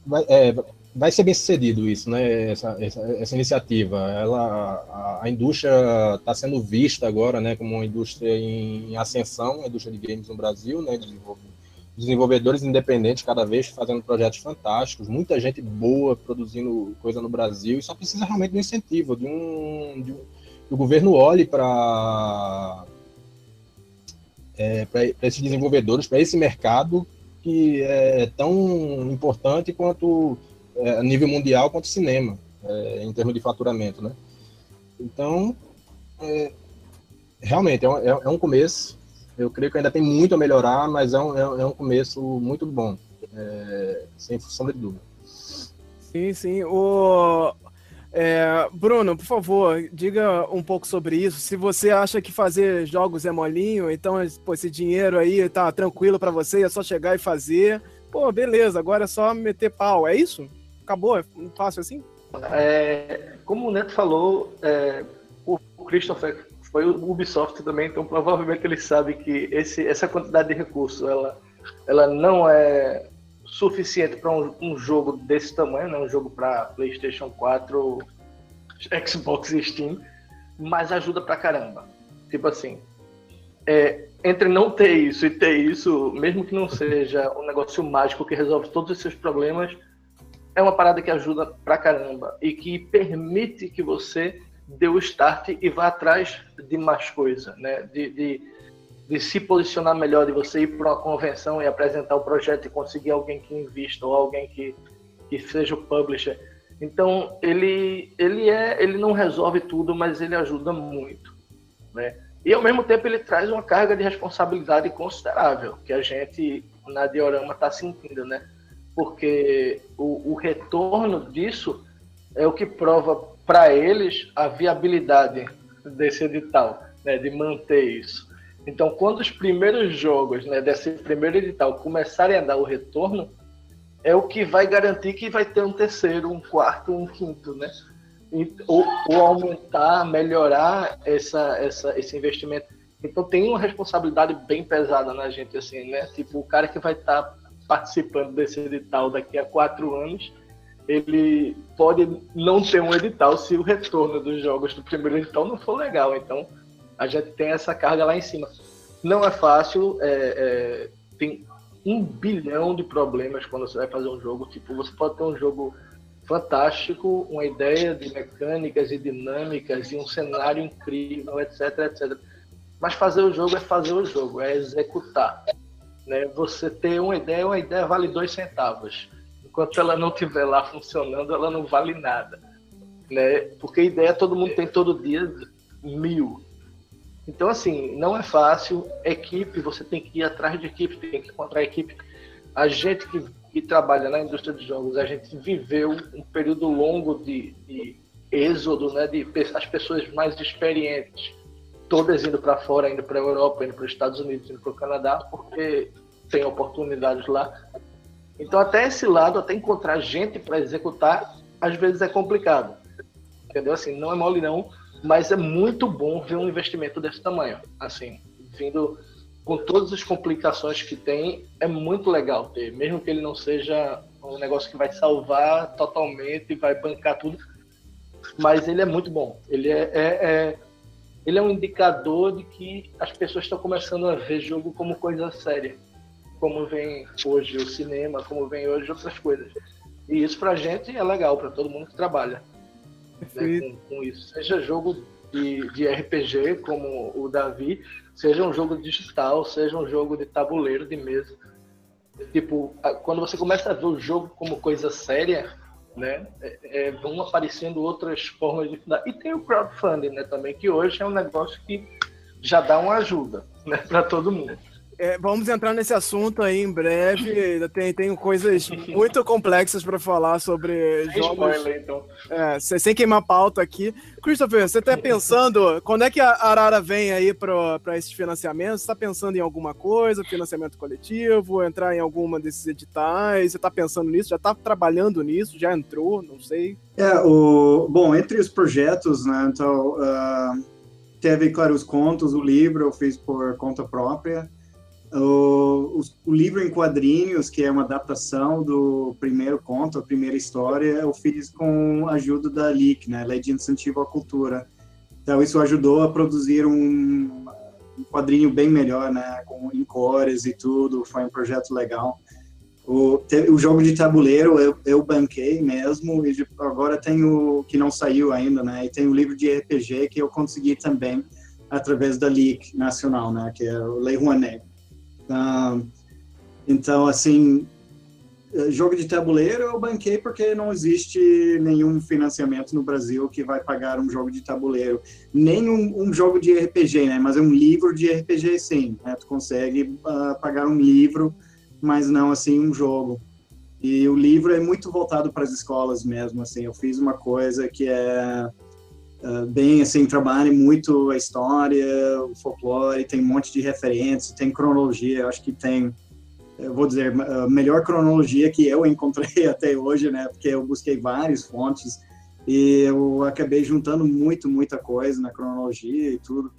Speaker 4: vai, é, vai ser bem sucedido isso, né? Essa, essa, essa iniciativa. Ela, a, a indústria está sendo vista agora, né, como uma indústria em, em ascensão, a indústria de games no Brasil, né, desenvolvimento desenvolvedores independentes cada vez fazendo projetos fantásticos, muita gente boa produzindo coisa no Brasil, e só precisa realmente de um incentivo, de um, de um que o governo olhe para é, para esses desenvolvedores, para esse mercado que é tão importante quanto é, a nível mundial quanto cinema, é, em termos de faturamento, né? Então, é, realmente é um, é, é um começo, eu creio que ainda tem muito a melhorar, mas é um, é um começo muito bom, é, sem sombra de dúvida.
Speaker 1: Sim, sim. O, é, Bruno, por favor, diga um pouco sobre isso. Se você acha que fazer jogos é molinho, então pô, esse dinheiro aí tá tranquilo para você, é só chegar e fazer. Pô, beleza, agora é só meter pau, é isso? Acabou? É fácil assim?
Speaker 3: É, como o Neto falou, é, o Christopher foi o Ubisoft também, então provavelmente ele sabe que esse, essa quantidade de recursos ela, ela não é suficiente para um, um, jogo desse tamanho, né? um jogo para PlayStation 4, Xbox e Steam, mas ajuda pra caramba. Tipo assim, é, entre não ter isso e ter isso, mesmo que não seja um negócio mágico que resolve todos os seus problemas, é uma parada que ajuda pra caramba e que permite que você dê o start e vá atrás de mais coisa, né? De, de, de, se posicionar melhor, de você ir para uma convenção e apresentar o projeto e conseguir alguém que invista ou alguém que, que seja o publisher. Então ele ele é ele não resolve tudo, mas ele ajuda muito, né? E ao mesmo tempo ele traz uma carga de responsabilidade considerável que a gente na diorama está sentindo, né? Porque o, o retorno disso é o que prova para eles a viabilidade desse edital, né, de manter isso. Então, quando os primeiros jogos né, desse primeiro edital começarem a dar o retorno, é o que vai garantir que vai ter um terceiro, um quarto, um quinto, né? Ou, ou aumentar, melhorar essa, essa, esse investimento. Então tem uma responsabilidade bem pesada na gente, assim, né? Tipo, o cara que vai estar tá participando desse edital daqui a quatro anos, ele pode não ter um edital se o retorno dos jogos do primeiro edital não for legal. Então, a gente tem essa carga lá em cima. Não é fácil, é, é, tem um bilhão de problemas quando você vai fazer um jogo. Tipo, você pode ter um jogo fantástico, uma ideia de mecânicas e dinâmicas e um cenário incrível, etc, etc. Mas fazer o jogo é fazer o jogo, é executar. Né? Você ter uma ideia, uma ideia vale dois centavos enquanto ela não estiver lá funcionando, ela não vale nada. Né? Porque ideia todo mundo tem todo dia mil. Então, assim, não é fácil. Equipe, você tem que ir atrás de equipe, tem que encontrar equipe. A gente que, que trabalha na indústria de jogos, a gente viveu um período longo de, de êxodo, né? De as pessoas mais experientes, todas indo para fora, indo para a Europa, indo para os Estados Unidos, indo para o Canadá, porque tem oportunidades lá. Então, até esse lado, até encontrar gente para executar, às vezes é complicado. Entendeu? Assim, não é mole não, mas é muito bom ver um investimento desse tamanho. Assim, vindo com todas as complicações que tem, é muito legal ter, mesmo que ele não seja um negócio que vai salvar totalmente e vai bancar tudo, mas ele é muito bom. Ele é, é, é ele é um indicador de que as pessoas estão começando a ver jogo como coisa séria, como vem hoje o cinema, como vem hoje outras coisas. E isso pra gente é legal, para todo mundo que trabalha né, com, com, isso. Seja jogo de, de RPG, como o Davi, seja um jogo digital, seja um jogo de tabuleiro, de mesa. Tipo, quando você começa a ver o jogo como coisa séria, né, é, é, vão aparecendo outras formas de E tem o crowdfunding, né, também, que hoje é um negócio que já dá uma ajuda, né, para todo mundo.
Speaker 1: É, vamos entrar nesse assunto aí em breve. Tem, tem coisas muito complexas para falar sobre
Speaker 3: sem jogos. Spoiler, então.
Speaker 1: É, sem queimar pauta aqui. Christopher, você está pensando quando é que a Arara vem aí para esses financiamentos? Você está pensando em alguma coisa, financiamento coletivo, entrar em alguma desses editais? Você está pensando nisso? Já está trabalhando nisso? Já entrou? Não sei.
Speaker 6: É, o bom entre os projetos, né? Então uh, teve claro os contos, o livro eu fiz por conta própria. O, o, o, livro em quadrinhos, que é uma adaptação do primeiro conto, a primeira história, eu fiz com a ajuda da LIC, né, Lei de Incentivo à Cultura. Então, isso ajudou a produzir um, um quadrinho bem melhor, né, com, em cores e tudo, foi um projeto legal. O, o jogo de tabuleiro eu, eu banquei mesmo, e agora tem o que não saiu ainda, né, e tem o livro de RPG que eu consegui também através da LIC nacional, né, que é o Lei Rouanet. Ah, então, assim, eh, jogo de tabuleiro eu banquei porque não existe nenhum financiamento no Brasil que vai pagar um jogo de tabuleiro. Nem um, um jogo de RPG, né? Mas é um livro de RPG, sim. Né? Tu consegue uh, pagar um livro, mas não, assim, um jogo. E o livro é muito voltado para as escolas mesmo, assim. Eu fiz uma coisa que é uh, bem assim, trabalha muito a história, o folclore, tem um monte de referências, tem cronologia, eu acho que tem, eu vou dizer, a melhor cronologia que eu encontrei até hoje, né, porque eu busquei várias fontes e eu acabei juntando muito, muita coisa na cronologia e tudo.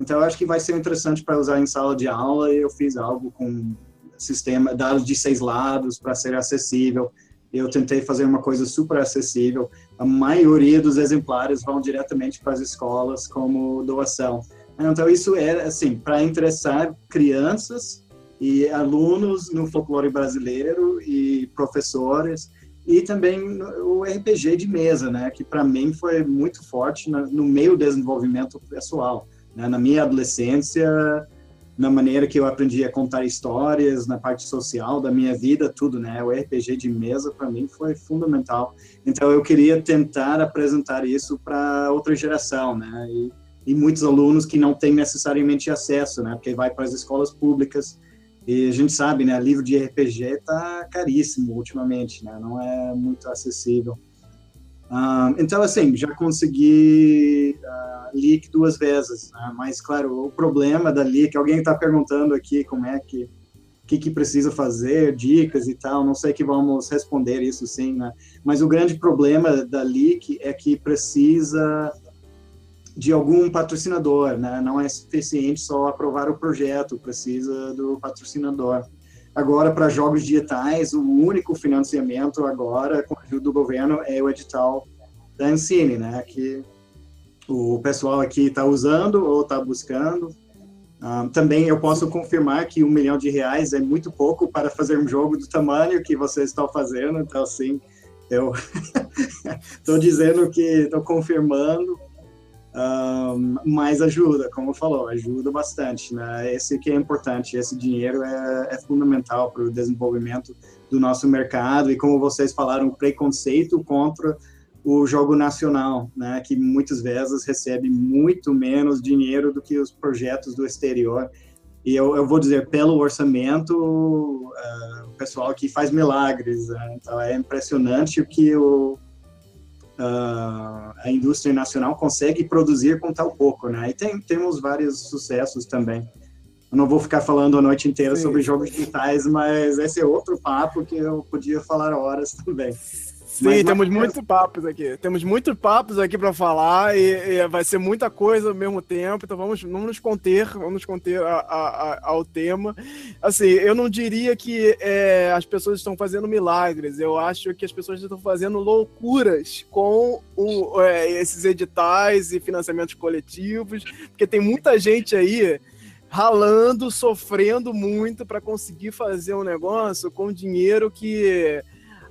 Speaker 6: Então, eu acho que vai ser interessante para usar em sala de aula e eu fiz algo com sistema, dados de seis lados para ser acessível. Eu tentei fazer uma coisa super acessível a maioria dos exemplares vão diretamente para as escolas como doação. Então, isso é, assim, para interessar crianças e alunos no folclore brasileiro e professores, e também o RPG de mesa, né, que para mim foi muito forte no do desenvolvimento pessoal. Né? Na minha adolescência, na maneira que eu aprendi a contar histórias, na parte social da minha vida, tudo, né? O RPG de mesa para mim foi fundamental. Então eu queria tentar apresentar isso para outra geração, né? E, e, muitos alunos que não têm necessariamente acesso, né? Porque vai para as escolas públicas e a gente sabe, né? Livro de RPG está caríssimo ultimamente, né? Não é muito acessível. Uh, então, assim, já consegui uh, leak duas vezes, né? mas, claro, o problema da leak, alguém está perguntando aqui como é que, que, que precisa fazer, dicas e tal, não sei que vamos responder isso sim, né? Mas o grande problema da leak é que precisa de algum patrocinador, né? Não é suficiente só aprovar o projeto, precisa do patrocinador. Agora, para jogos digitais, o único financiamento agora, com a ajuda do governo, é o edital da Ancine, né? Que o pessoal aqui está usando ou está buscando. Um, também eu posso confirmar que um milhão de reais é muito pouco para fazer um jogo do tamanho que vocês estão fazendo. Então, sim, eu estou dizendo que estou confirmando um, mas ajuda, como falou, ajuda bastante, né? Esse que é importante, esse dinheiro é, é fundamental para o desenvolvimento do nosso mercado e como vocês falaram, preconceito contra o jogo nacional, né? Que muitas vezes recebe muito menos dinheiro do que os projetos do exterior. E eu, eu vou dizer, pelo orçamento, uh, o pessoal aqui faz milagres. Né? Então é impressionante o que o uh, a indústria nacional consegue produzir com tal pouco, né? E tem, temos vários sucessos também. Eu não vou ficar falando a noite inteira
Speaker 7: Sim.
Speaker 6: sobre jogos digitais, mas esse é outro papo que eu podia falar horas também.
Speaker 1: Sim, temos muitos papos aqui. Temos muitos papos aqui para falar e, e vai ser muita coisa ao mesmo tempo. Então vamos, vamos nos conter, vamos nos conter a- a- a- ao tema. Assim, eu não diria que é, as pessoas estão fazendo milagres. Eu acho que as pessoas estão fazendo loucuras com o- é, esses editais e financiamentos coletivos, porque tem muita gente aí ralando, sofrendo muito para conseguir fazer um negócio com dinheiro que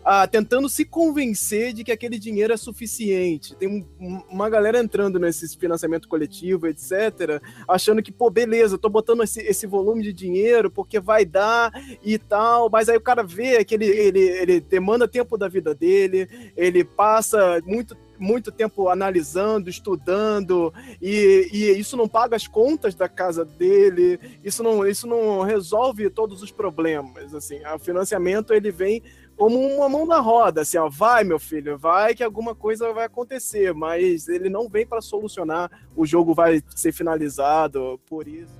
Speaker 1: ah, tentando se convencer de que aquele dinheiro é suficiente. Tem um- uma galera entrando nesse financiamento coletivo, etc., achando que, pô, beleza, eu tô botando esse, esse volume de dinheiro porque vai dar e tal, mas aí o cara vê que ele, ele, ele demanda tempo da vida dele, ele passa muito muito tempo analisando, estudando, e, e isso não paga as contas da casa dele, isso não, isso não resolve todos os problemas, assim, o financiamento ele vem como uma mão na roda, assim, ó, vai meu filho, vai que alguma coisa vai acontecer, mas ele não vem para solucionar, o jogo vai ser finalizado, por isso.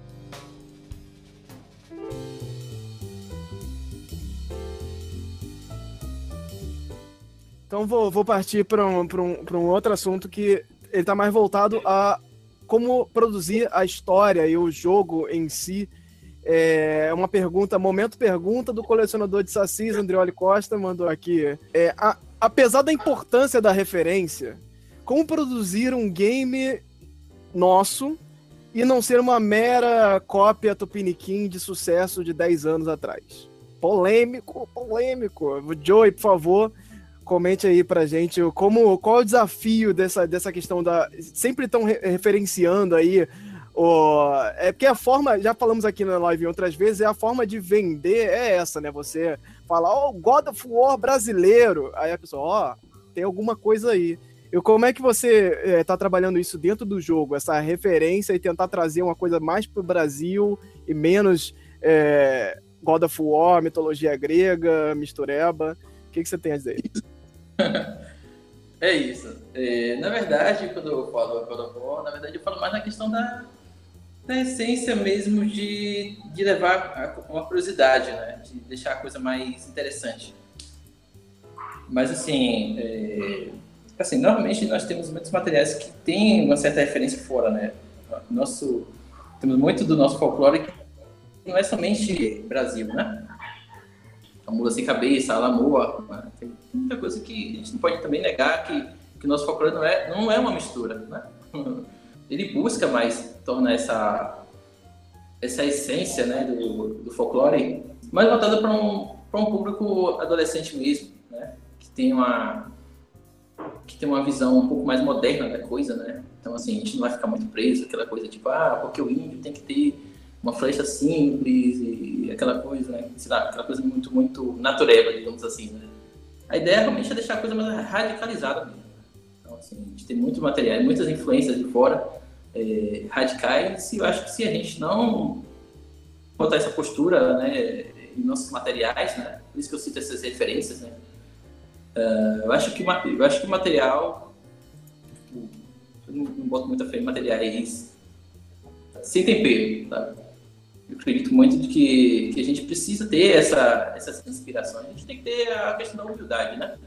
Speaker 1: Então vou, vou partir para um, um, um outro assunto que ele está mais voltado a como produzir a história e o jogo em si. É uma pergunta, momento pergunta do colecionador de sacis, Andrioli Costa, mandou aqui. É, a- apesar da importância da referência, como produzir um game nosso e não ser uma mera cópia tupiniquim de sucesso de 10 anos atrás? Polêmico, polêmico. Joey, por favor, comente aí pra gente como, qual é o desafio dessa, dessa questão da. Sempre estão re- referenciando aí. O, é porque a forma, já falamos aqui na live outras vezes, é a forma de vender é essa, né? Você fala, ó, God of War brasileiro. Aí a pessoa, ó, tem alguma coisa aí. E como é que você está trabalhando isso dentro do jogo, essa referência e tentar trazer uma coisa mais pro Brasil e menos é, God of War, mitologia grega, mistureba? O que, que você tem a dizer?
Speaker 2: É isso. É, na verdade, quando eu falo God of War, na verdade eu falo mais na questão da, da essência mesmo de, de levar a- uma curiosidade, né? De deixar a coisa mais interessante. Mas assim, é, assim, normalmente nós temos muitos materiais que têm uma certa referência fora, né? Nosso, temos muito do nosso folclore que não é somente Brasil, né? A mula sem cabeça, a lamoa, né? tem muita coisa que a gente não pode também negar que que nosso folclore não é, não é uma mistura, né? Ele busca mais tornar essa essa essência, né, do, do folclore mais voltada para um para um público adolescente mesmo, né? Que tem uma que tem uma visão um pouco mais moderna da coisa, né? Então assim, a gente não vai ficar muito preso aquela coisa tipo, ah, porque o índio tem que ter uma flecha simples e aquela coisa, né? Sei lá, aquela coisa muito muito natureba, digamos assim, né? A ideia realmente é deixar a coisa mais radicalizada mesmo. Então, assim, a gente tem muito material, muitas influências de fora é, radicais, e eu acho que se a gente não botar essa postura né, em nossos materiais, né, por isso que eu cito essas referências, né, ah, eu, acho que, eu acho que o material, tipo, eu não, não boto muita fé em materiais sem tempero, tá? Eu acredito muito de que, que a gente precisa ter essa, essas inspirações. A gente tem que ter a questão da humildade, né?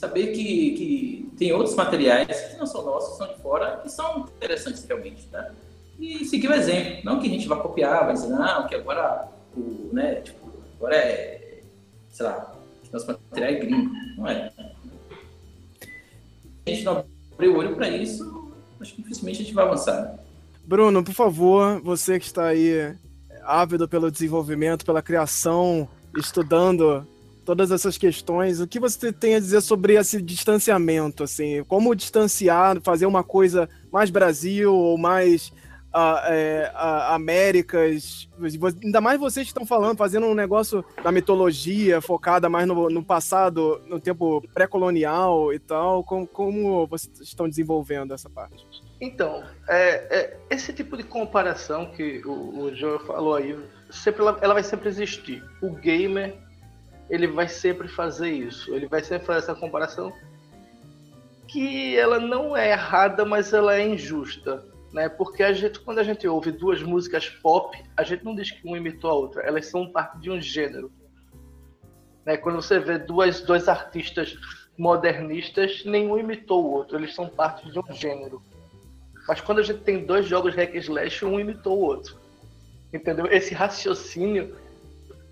Speaker 2: Saber que, que tem outros materiais que não são nossos, são de fora, que são interessantes realmente, né? E seguir o exemplo. Não que a gente vá copiar, vai dizer, não, que agora, o, né, tipo, agora é, sei lá, nosso material é gringo. Não é. A gente não abrir o olho para isso, acho que dificilmente a gente vai avançar. né?
Speaker 1: Bruno, por favor, você que está aí ávido pelo desenvolvimento, pela criação, estudando todas essas questões, o que você tem a dizer sobre esse distanciamento, assim, como distanciar, fazer uma coisa mais Brasil ou mais ah, é, ah, Américas, ainda mais vocês que estão falando, fazendo um negócio da mitologia, focada mais no, no passado, no tempo pré-colonial e tal, como, como vocês estão desenvolvendo essa parte?
Speaker 3: Então, é, é, esse tipo de comparação que o, o Joe falou aí, sempre, ela, ela vai sempre existir. O gamer, ele vai sempre fazer isso. Ele vai sempre fazer essa comparação que ela não é errada, mas ela é injusta. né? Porque a gente, quando a gente ouve duas músicas pop, a gente não diz que uma imitou a outra, elas são parte de um gênero. Né? Quando você vê duas, dois artistas modernistas, nenhum imitou o outro, eles são parte de um gênero. Mas quando a gente tem dois jogos hack slash, um imitou o outro. Entendeu? Esse raciocínio,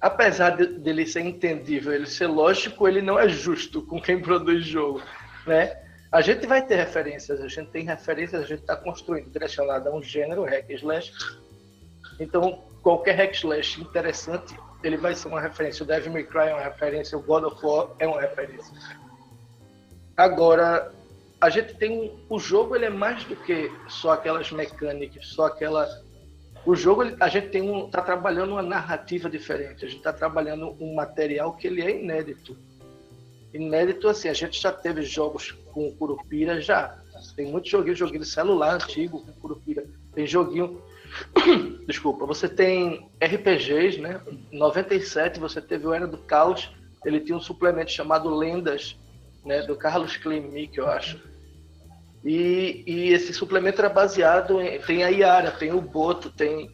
Speaker 3: apesar de, dele ser entendível, ele ser lógico, ele não é justo com quem produz jogo, né? A gente vai ter referências, a gente tem referências, a gente está construindo, direcionado a um gênero, hack slash. Então, qualquer hack slash interessante, ele vai ser uma referência. O Devil May Cry é uma referência, o God of War é uma referência. Agora, a gente tem o jogo ele é mais do que só aquelas mecânicas, só aquela o jogo a gente tem um tá trabalhando uma narrativa diferente, a gente está trabalhando um material que ele é inédito. Inédito assim, a gente já teve jogos com Curupira já. Tem muitos joguinhos, joguinho de celular antigo com Curupira. Tem joguinho Desculpa, você tem RPGs, né? Em 97 você teve o Era do Caos, ele tinha um suplemento chamado Lendas, né, do Carlos Klimick, eu acho. E, e, esse suplemento era baseado em. Tem a Iara, tem o Boto, tem,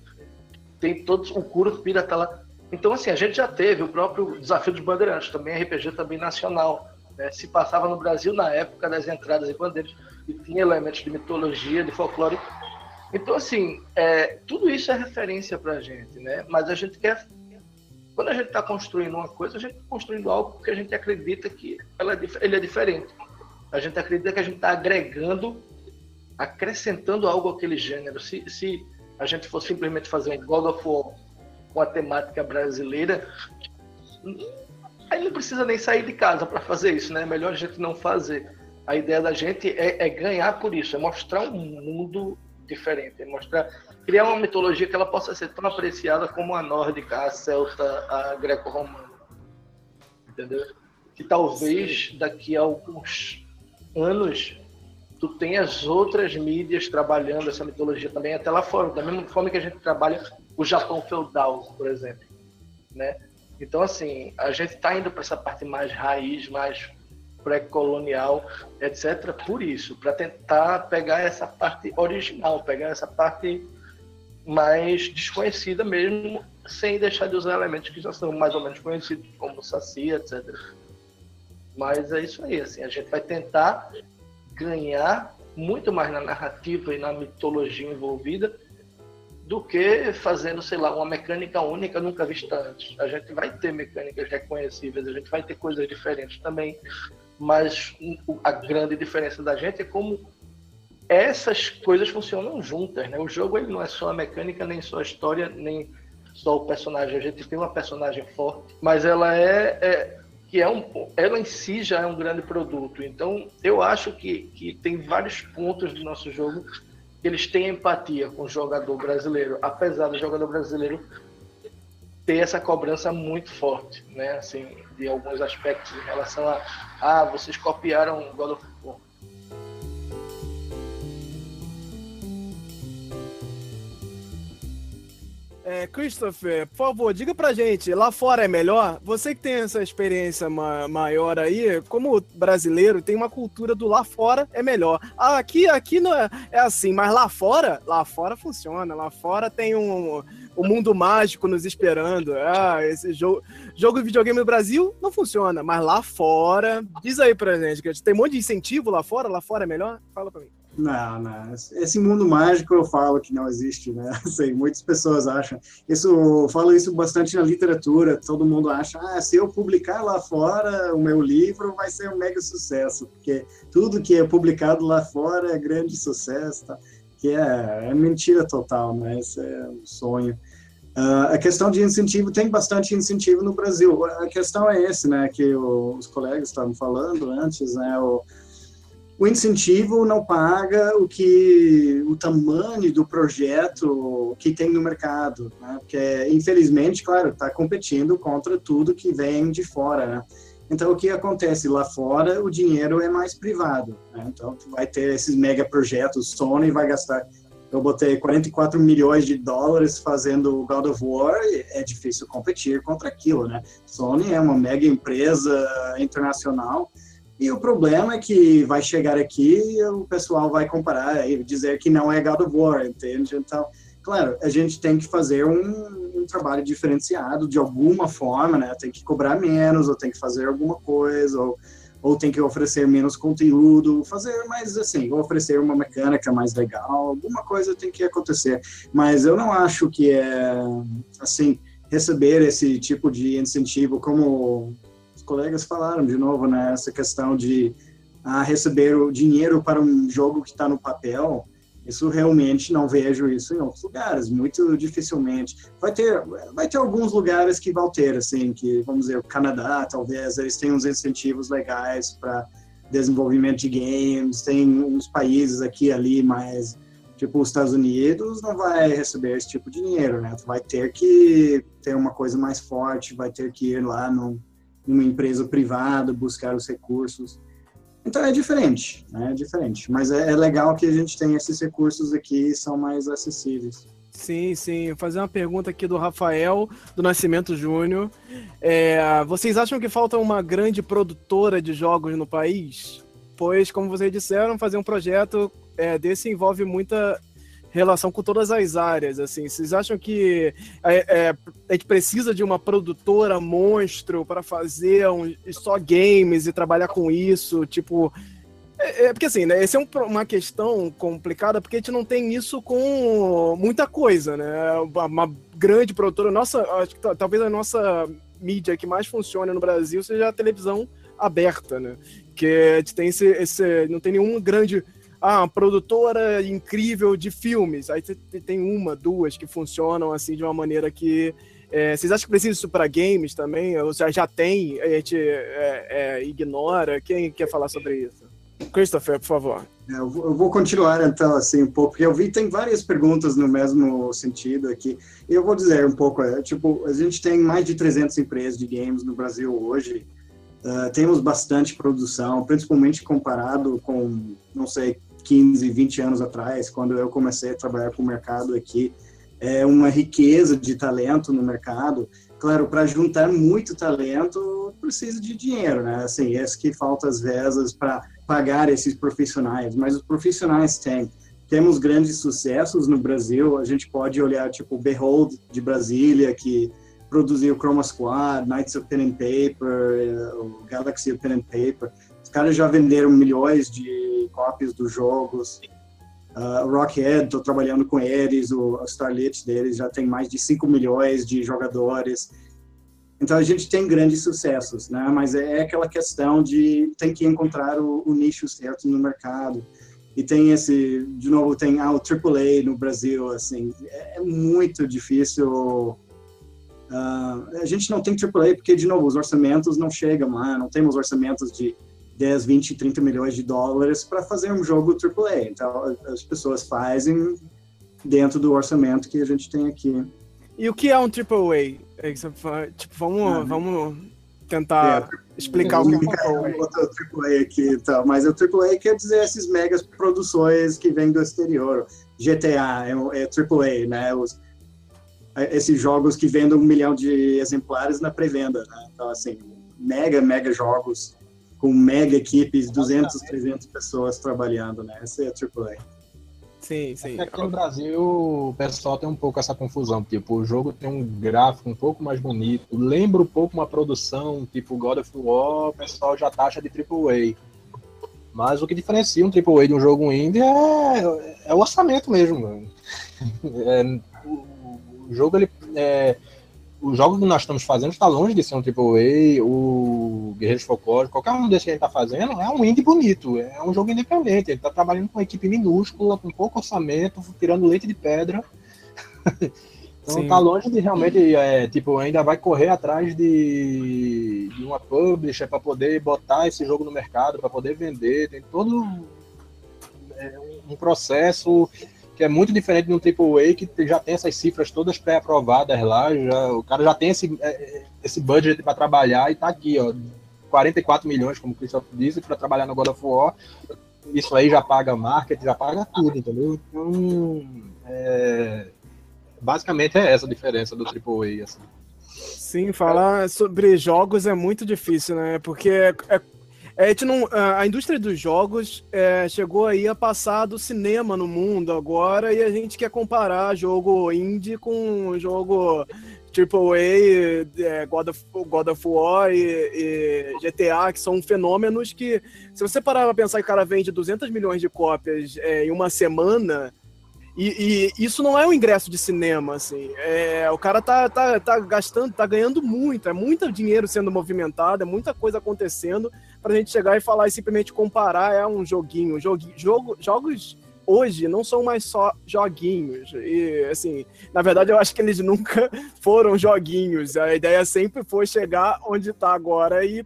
Speaker 3: tem todos. O Curupira tá lá. Então, assim, a gente já teve o próprio Desafio dos Bandeirantes, também RPG também nacional. Né? Se passava no Brasil na época das entradas e bandeiras, e tinha elementos de mitologia, de folclore. Então, assim, é, tudo isso é referência para a gente, né? Mas a gente quer quando a gente está construindo uma coisa, a gente está construindo algo porque a gente acredita que ela é, ele é diferente. A gente acredita que a gente está agregando, acrescentando algo àquele gênero. Se, se a gente for simplesmente fazer um God of War com a temática brasileira, aí não precisa nem sair de casa para fazer isso, né? É melhor a gente não fazer. A ideia da gente é, é ganhar por isso, é mostrar um mundo diferente, é mostrar criar uma mitologia que ela possa ser tão apreciada como a nórdica, a celta, a greco-romana. Entendeu? Que talvez daqui a alguns anos tu tenhas outras mídias trabalhando essa mitologia também até lá fora, da mesma forma que a gente trabalha o Japão feudal, por exemplo, né? Então assim, a gente está indo para essa parte mais raiz, mais pré-colonial, etc. Por isso, para tentar pegar essa parte original, pegar essa parte mais desconhecida mesmo, sem deixar de usar elementos que já são mais ou menos conhecidos, como Saci, etc. Mas é isso aí, assim, a gente vai tentar ganhar muito mais na narrativa e na mitologia envolvida do que fazendo, sei lá, uma mecânica única nunca vista antes. A gente vai ter mecânicas reconhecíveis, a gente vai ter coisas diferentes também, mas a grande diferença da gente é como essas coisas funcionam juntas, né? O jogo ele não é só a mecânica, nem só a história, nem só o personagem. A gente tem uma personagem forte, mas ela é, é que é um, ela em si já é um grande produto. Então, eu acho que, que tem vários pontos do nosso jogo que eles têm empatia com o jogador brasileiro, apesar do jogador brasileiro ter essa cobrança muito forte, né? Assim, de alguns aspectos em relação a, ah, vocês copiaram God of War.
Speaker 8: É, Christopher, por favor, diga pra gente, lá fora é melhor? Você que tem essa experiência ma maior aí, como brasileiro, tem uma cultura do lá fora é melhor. Aqui, aqui não é, é assim, mas lá fora, lá fora funciona. Lá fora tem um, um mundo mágico nos esperando. Ah, esse jogo, jogo de videogame no Brasil não funciona, mas lá fora, diz aí pra gente, que tem um monte de incentivo lá fora, lá fora é melhor? Fala pra mim.
Speaker 6: Não, não. Esse mundo mágico eu falo que não existe, né? Sei, muitas pessoas acham. Isso, eu falo isso bastante na literatura. Todo mundo acha, ah, se eu publicar lá fora o meu livro, vai ser um mega sucesso, porque tudo que é publicado lá fora é grande sucesso, tá? Que é, é mentira total, né? Esse é um sonho. Uh, a questão de incentivo tem bastante incentivo no Brasil. A questão é esse, né? Que os colegas estavam falando antes, né? O, o incentivo não paga o que o tamanho do projeto que tem no mercado, né? porque infelizmente, claro, está competindo contra tudo que vem de fora, né? Então o que acontece lá fora, o dinheiro é mais privado, né? então vai ter esses mega projetos, Sony vai gastar, eu botei 44 milhões de dólares fazendo God of War, é difícil competir contra aquilo, né? Sony é uma mega empresa internacional E o problema é que vai chegar aqui e o pessoal vai comparar e dizer que não é God of War, entende? Então, claro, a gente tem que fazer um, um, trabalho diferenciado de alguma forma, né? Tem que cobrar menos, ou tem que fazer alguma coisa, ou, ou tem que oferecer menos conteúdo, fazer mais assim, oferecer uma mecânica mais legal, alguma coisa tem que acontecer. Mas eu não acho que é assim receber esse tipo de incentivo como colegas falaram de novo, né? Essa questão de ah, receber o dinheiro para um jogo que está no papel isso realmente não vejo isso em outros lugares, muito dificilmente. Vai ter, vai ter alguns lugares que vão ter, assim, que vamos dizer, o Canadá, talvez, eles têm uns incentivos legais para desenvolvimento de games, tem uns países aqui ali, mas tipo os Estados Unidos não vai receber esse tipo de dinheiro, né? Vai ter que ter uma coisa mais forte, vai ter que ir lá num, numa empresa privada buscar os recursos. Então é diferente, né? É diferente. Mas é, é legal que a gente tem esses recursos aqui são mais acessíveis.
Speaker 1: Sim, sim. Vou fazer uma pergunta aqui do Rafael, do Nascimento Júnior. É, vocês acham que falta uma grande produtora de jogos no país? Pois, como vocês disseram, fazer um projeto é, desse envolve muita relação com todas as áreas, assim. Vocês acham que é, é, a gente precisa de uma produtora monstro para fazer um, só games e trabalhar com isso? Tipo, é, é, porque assim, né? Essa é um, uma questão complicada porque a gente não tem isso com muita coisa, né? Uma, uma grande produtora, nossa, acho que talvez a nossa mídia que mais funciona no Brasil seja a televisão aberta, né? Que a gente tem esse, esse não tem nenhum grande ah, produtora incrível de filmes. Aí tem uma, duas que funcionam assim de uma maneira que. É, vocês acham que precisa isso para games também? Ou já, já tem, a gente é, é, ignora? Quem quer falar sobre isso? Christopher, por favor.
Speaker 6: É, eu vou, eu vou continuar então assim um pouco, porque eu vi tem várias perguntas no mesmo sentido aqui. E eu vou dizer um pouco, é, tipo, a gente tem mais de 300 empresas de games no Brasil hoje. Uh, temos bastante produção, principalmente comparado com, não sei, 15, 20 anos atrás, quando eu comecei a trabalhar com o mercado aqui, é uma riqueza de talento no mercado. Claro, para juntar muito talento, precisa de dinheiro, né? Assim, esse que falta às vezes para pagar esses profissionais, mas os profissionais têm. Temos grandes sucessos no Brasil, a gente pode olhar, tipo, Behold, de Brasília, que produziu Chroma Squad, Knights of Pen and Paper, eh, Galaxy of Pen and Paper. Caras já venderam milhões de cópias dos jogos. Uh, Rockhead, estou trabalhando com eles, o, o Starlit deles já tem mais de 5 milhões de jogadores. Então a gente tem grandes sucessos, né? Mas é, é aquela questão de tem que encontrar o, o, nicho certo no mercado. E tem esse, de novo, tem ah, o AAA no Brasil, assim, é, é muito difícil. Uh, a gente não tem AAA porque, de novo, os orçamentos não chegam lá, não temos orçamentos de 10, 20, 30 milhões de dólares para fazer um jogo AAA. Então, as pessoas fazem dentro do orçamento que a gente tem aqui.
Speaker 1: E o que é um AAA? É tipo, vamos, ah, vamos tentar é, explicar o que é um
Speaker 6: AAA. aqui, então. mas o AAA quer dizer essas megas produções que vêm do exterior. GTA é, é AAA, né? Os, esses jogos que vendem um milhão de exemplares na pré-venda, né? Então, assim, mega, mega jogos com mega equipes, 200, 300 pessoas trabalhando, né? Essa é a AAA.
Speaker 1: Sim, sim.
Speaker 4: Aqui no Brasil o pessoal tem um pouco essa confusão, tipo, o jogo tem um gráfico um pouco mais bonito, lembra um pouco uma produção tipo God of War, o pessoal já taxa de AAA. Mas o que diferencia um AAA de um jogo indie é, é o orçamento mesmo. É, o jogo ele é, o jogo que nós estamos fazendo está longe de ser um AAA, o Guerreiros Folclóricos, qualquer um desses que a gente está fazendo é um indie bonito, é um jogo independente, ele está trabalhando com uma equipe minúscula, com pouco orçamento, tirando leite de pedra. então está longe de realmente, é, tipo, ainda vai correr atrás de, de uma publisher para poder botar esse jogo no mercado, para poder vender, tem todo é, um processo que é muito diferente de um AAA que já tem essas cifras todas pré-aprovadas lá, já, o cara já tem esse, é, é, esse budget para trabalhar e tá aqui, ó, 44 milhões, como o Christoph disse, para trabalhar no God of War, isso aí já paga market, já paga tudo, entendeu? Então, é, basicamente é essa a diferença do AAA, assim.
Speaker 1: Sim, falar sobre jogos é muito difícil, né? Porque é, É, a, gente não, a indústria dos jogos é, chegou aí a passar do cinema no mundo agora e a gente quer comparar jogo indie com jogo AAA, é, God, of, God of War e, e, GTA, que são fenômenos que, se você parar pra pensar que o cara vende 200 milhões de cópias é, em uma semana, e, e, isso não é um ingresso de cinema, assim. É, o cara tá, tá, tá gastando, tá ganhando muito, é muito dinheiro sendo movimentado, é muita coisa acontecendo pra gente chegar e falar e simplesmente comparar é um joguinho. Jogu, jogo, jogos hoje não são mais só joguinhos. E, assim, na verdade, eu acho que eles nunca foram joguinhos. A ideia sempre foi chegar onde está agora e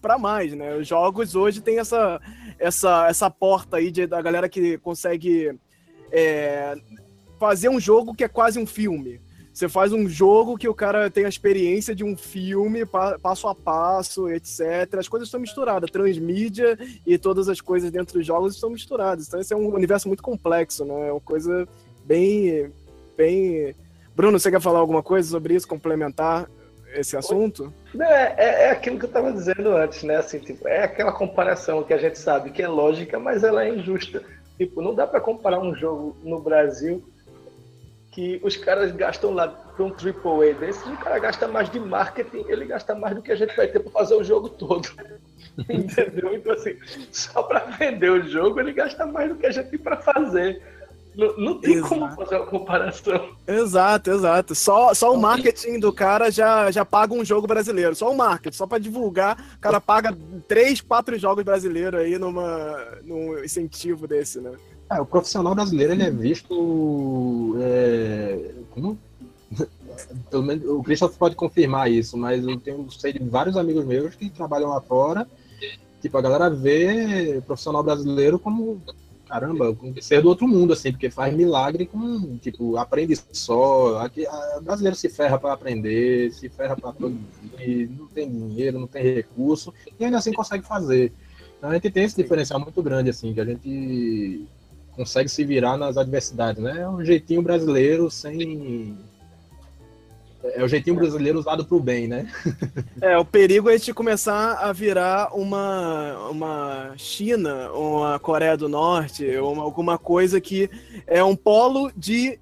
Speaker 1: para mais, né? Os jogos hoje tem essa, essa, essa porta aí de, da galera que consegue é, fazer um jogo que é quase um filme. Você faz um jogo que o cara tem a experiência de um filme, passo a passo, etc. As coisas estão misturadas. Transmídia e todas as coisas dentro dos jogos estão misturadas. Então, esse é um universo muito complexo, né? É uma coisa bem. bem... Bruno, você quer falar alguma coisa sobre isso, complementar esse assunto?
Speaker 3: É, é, é aquilo que eu estava dizendo antes, né? Assim, tipo, é aquela comparação que a gente sabe que é lógica, mas ela é injusta. Tipo, não dá para comparar um jogo no Brasil que os caras gastam lá para um AAA desses, o cara gasta mais de marketing, ele gasta mais do que a gente vai ter para fazer o jogo todo. Entendeu? Então, assim, só para vender o jogo, ele gasta mais do que a gente tem para fazer. Não, não tem exato. como fazer uma comparação.
Speaker 1: Exato, exato. Só, só o marketing do cara já, já paga um jogo brasileiro. Só o marketing, só para divulgar, o cara paga três, quatro jogos brasileiros aí numa, num incentivo desse, né?
Speaker 4: É, o profissional brasileiro ele é visto é, como pelo menos o Christoph pode confirmar isso, mas eu tenho sei de vários amigos meus que trabalham lá fora. Tipo, a galera vê profissional brasileiro como caramba, ser do outro mundo, assim, porque faz milagre com, tipo, aprende só. Aqui, a brasileiro se ferra para aprender, se ferra para produzir, não tem dinheiro, não tem recurso, e ainda assim consegue fazer. Então a gente tem esse diferencial muito grande, assim, que a gente consegue se virar nas adversidades, né? É um jeitinho brasileiro sem é o jeitinho brasileiro usado para o bem, né?
Speaker 1: É, o perigo é a gente começar a virar uma, uma China, uma Coreia do Norte, uma, alguma coisa que é um polo de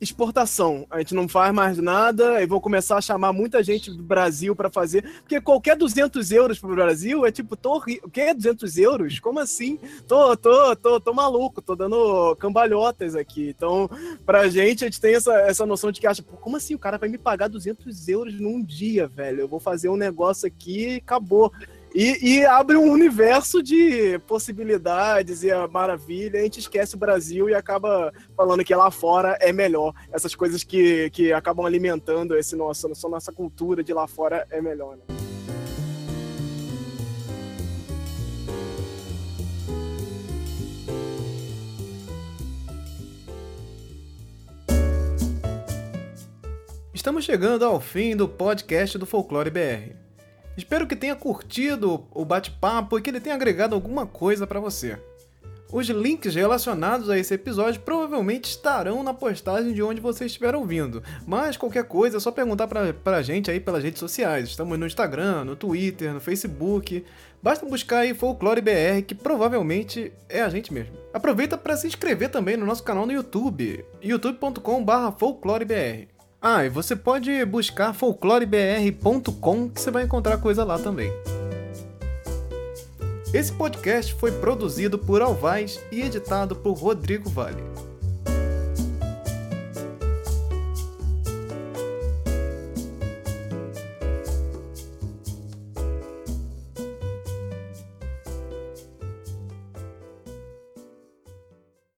Speaker 1: exportação. A gente não faz mais nada e vou começar a chamar muita gente do Brasil para fazer. Porque qualquer 200 euros pro Brasil é tipo, tô ri... o que é 200 euros? Como assim? Tô, tô, tô, tô maluco, tô dando cambalhotas aqui. Então, pra gente, a gente tem essa, essa noção de que acha, como assim? O cara vai me pagar 200 euros num dia, velho? Eu vou fazer um negócio aqui e acabou. E, e, abre um universo de possibilidades e a maravilha. A gente esquece o Brasil e acaba falando que lá fora é melhor. Essas coisas que, que acabam alimentando esse nosso, nossa, cultura de lá fora é melhor. Né?
Speaker 9: Estamos chegando ao fim do podcast do Folclore BR. Espero que tenha curtido o bate-papo e que ele tenha agregado alguma coisa para você. Os links relacionados a esse episódio provavelmente estarão na postagem de onde você estiver ouvindo, mas qualquer coisa é só perguntar pra, pra gente aí pelas redes sociais. Estamos no Instagram, no Twitter, no Facebook. Basta buscar aí Folclore BR, que provavelmente é a gente mesmo. Aproveita para se inscrever também no nosso canal no YouTube, youtube.com/folclorebr. Ah, e você pode buscar folclorebr.com que você vai encontrar coisa lá também. Esse podcast foi produzido por Alvaz e editado por Rodrigo Vale.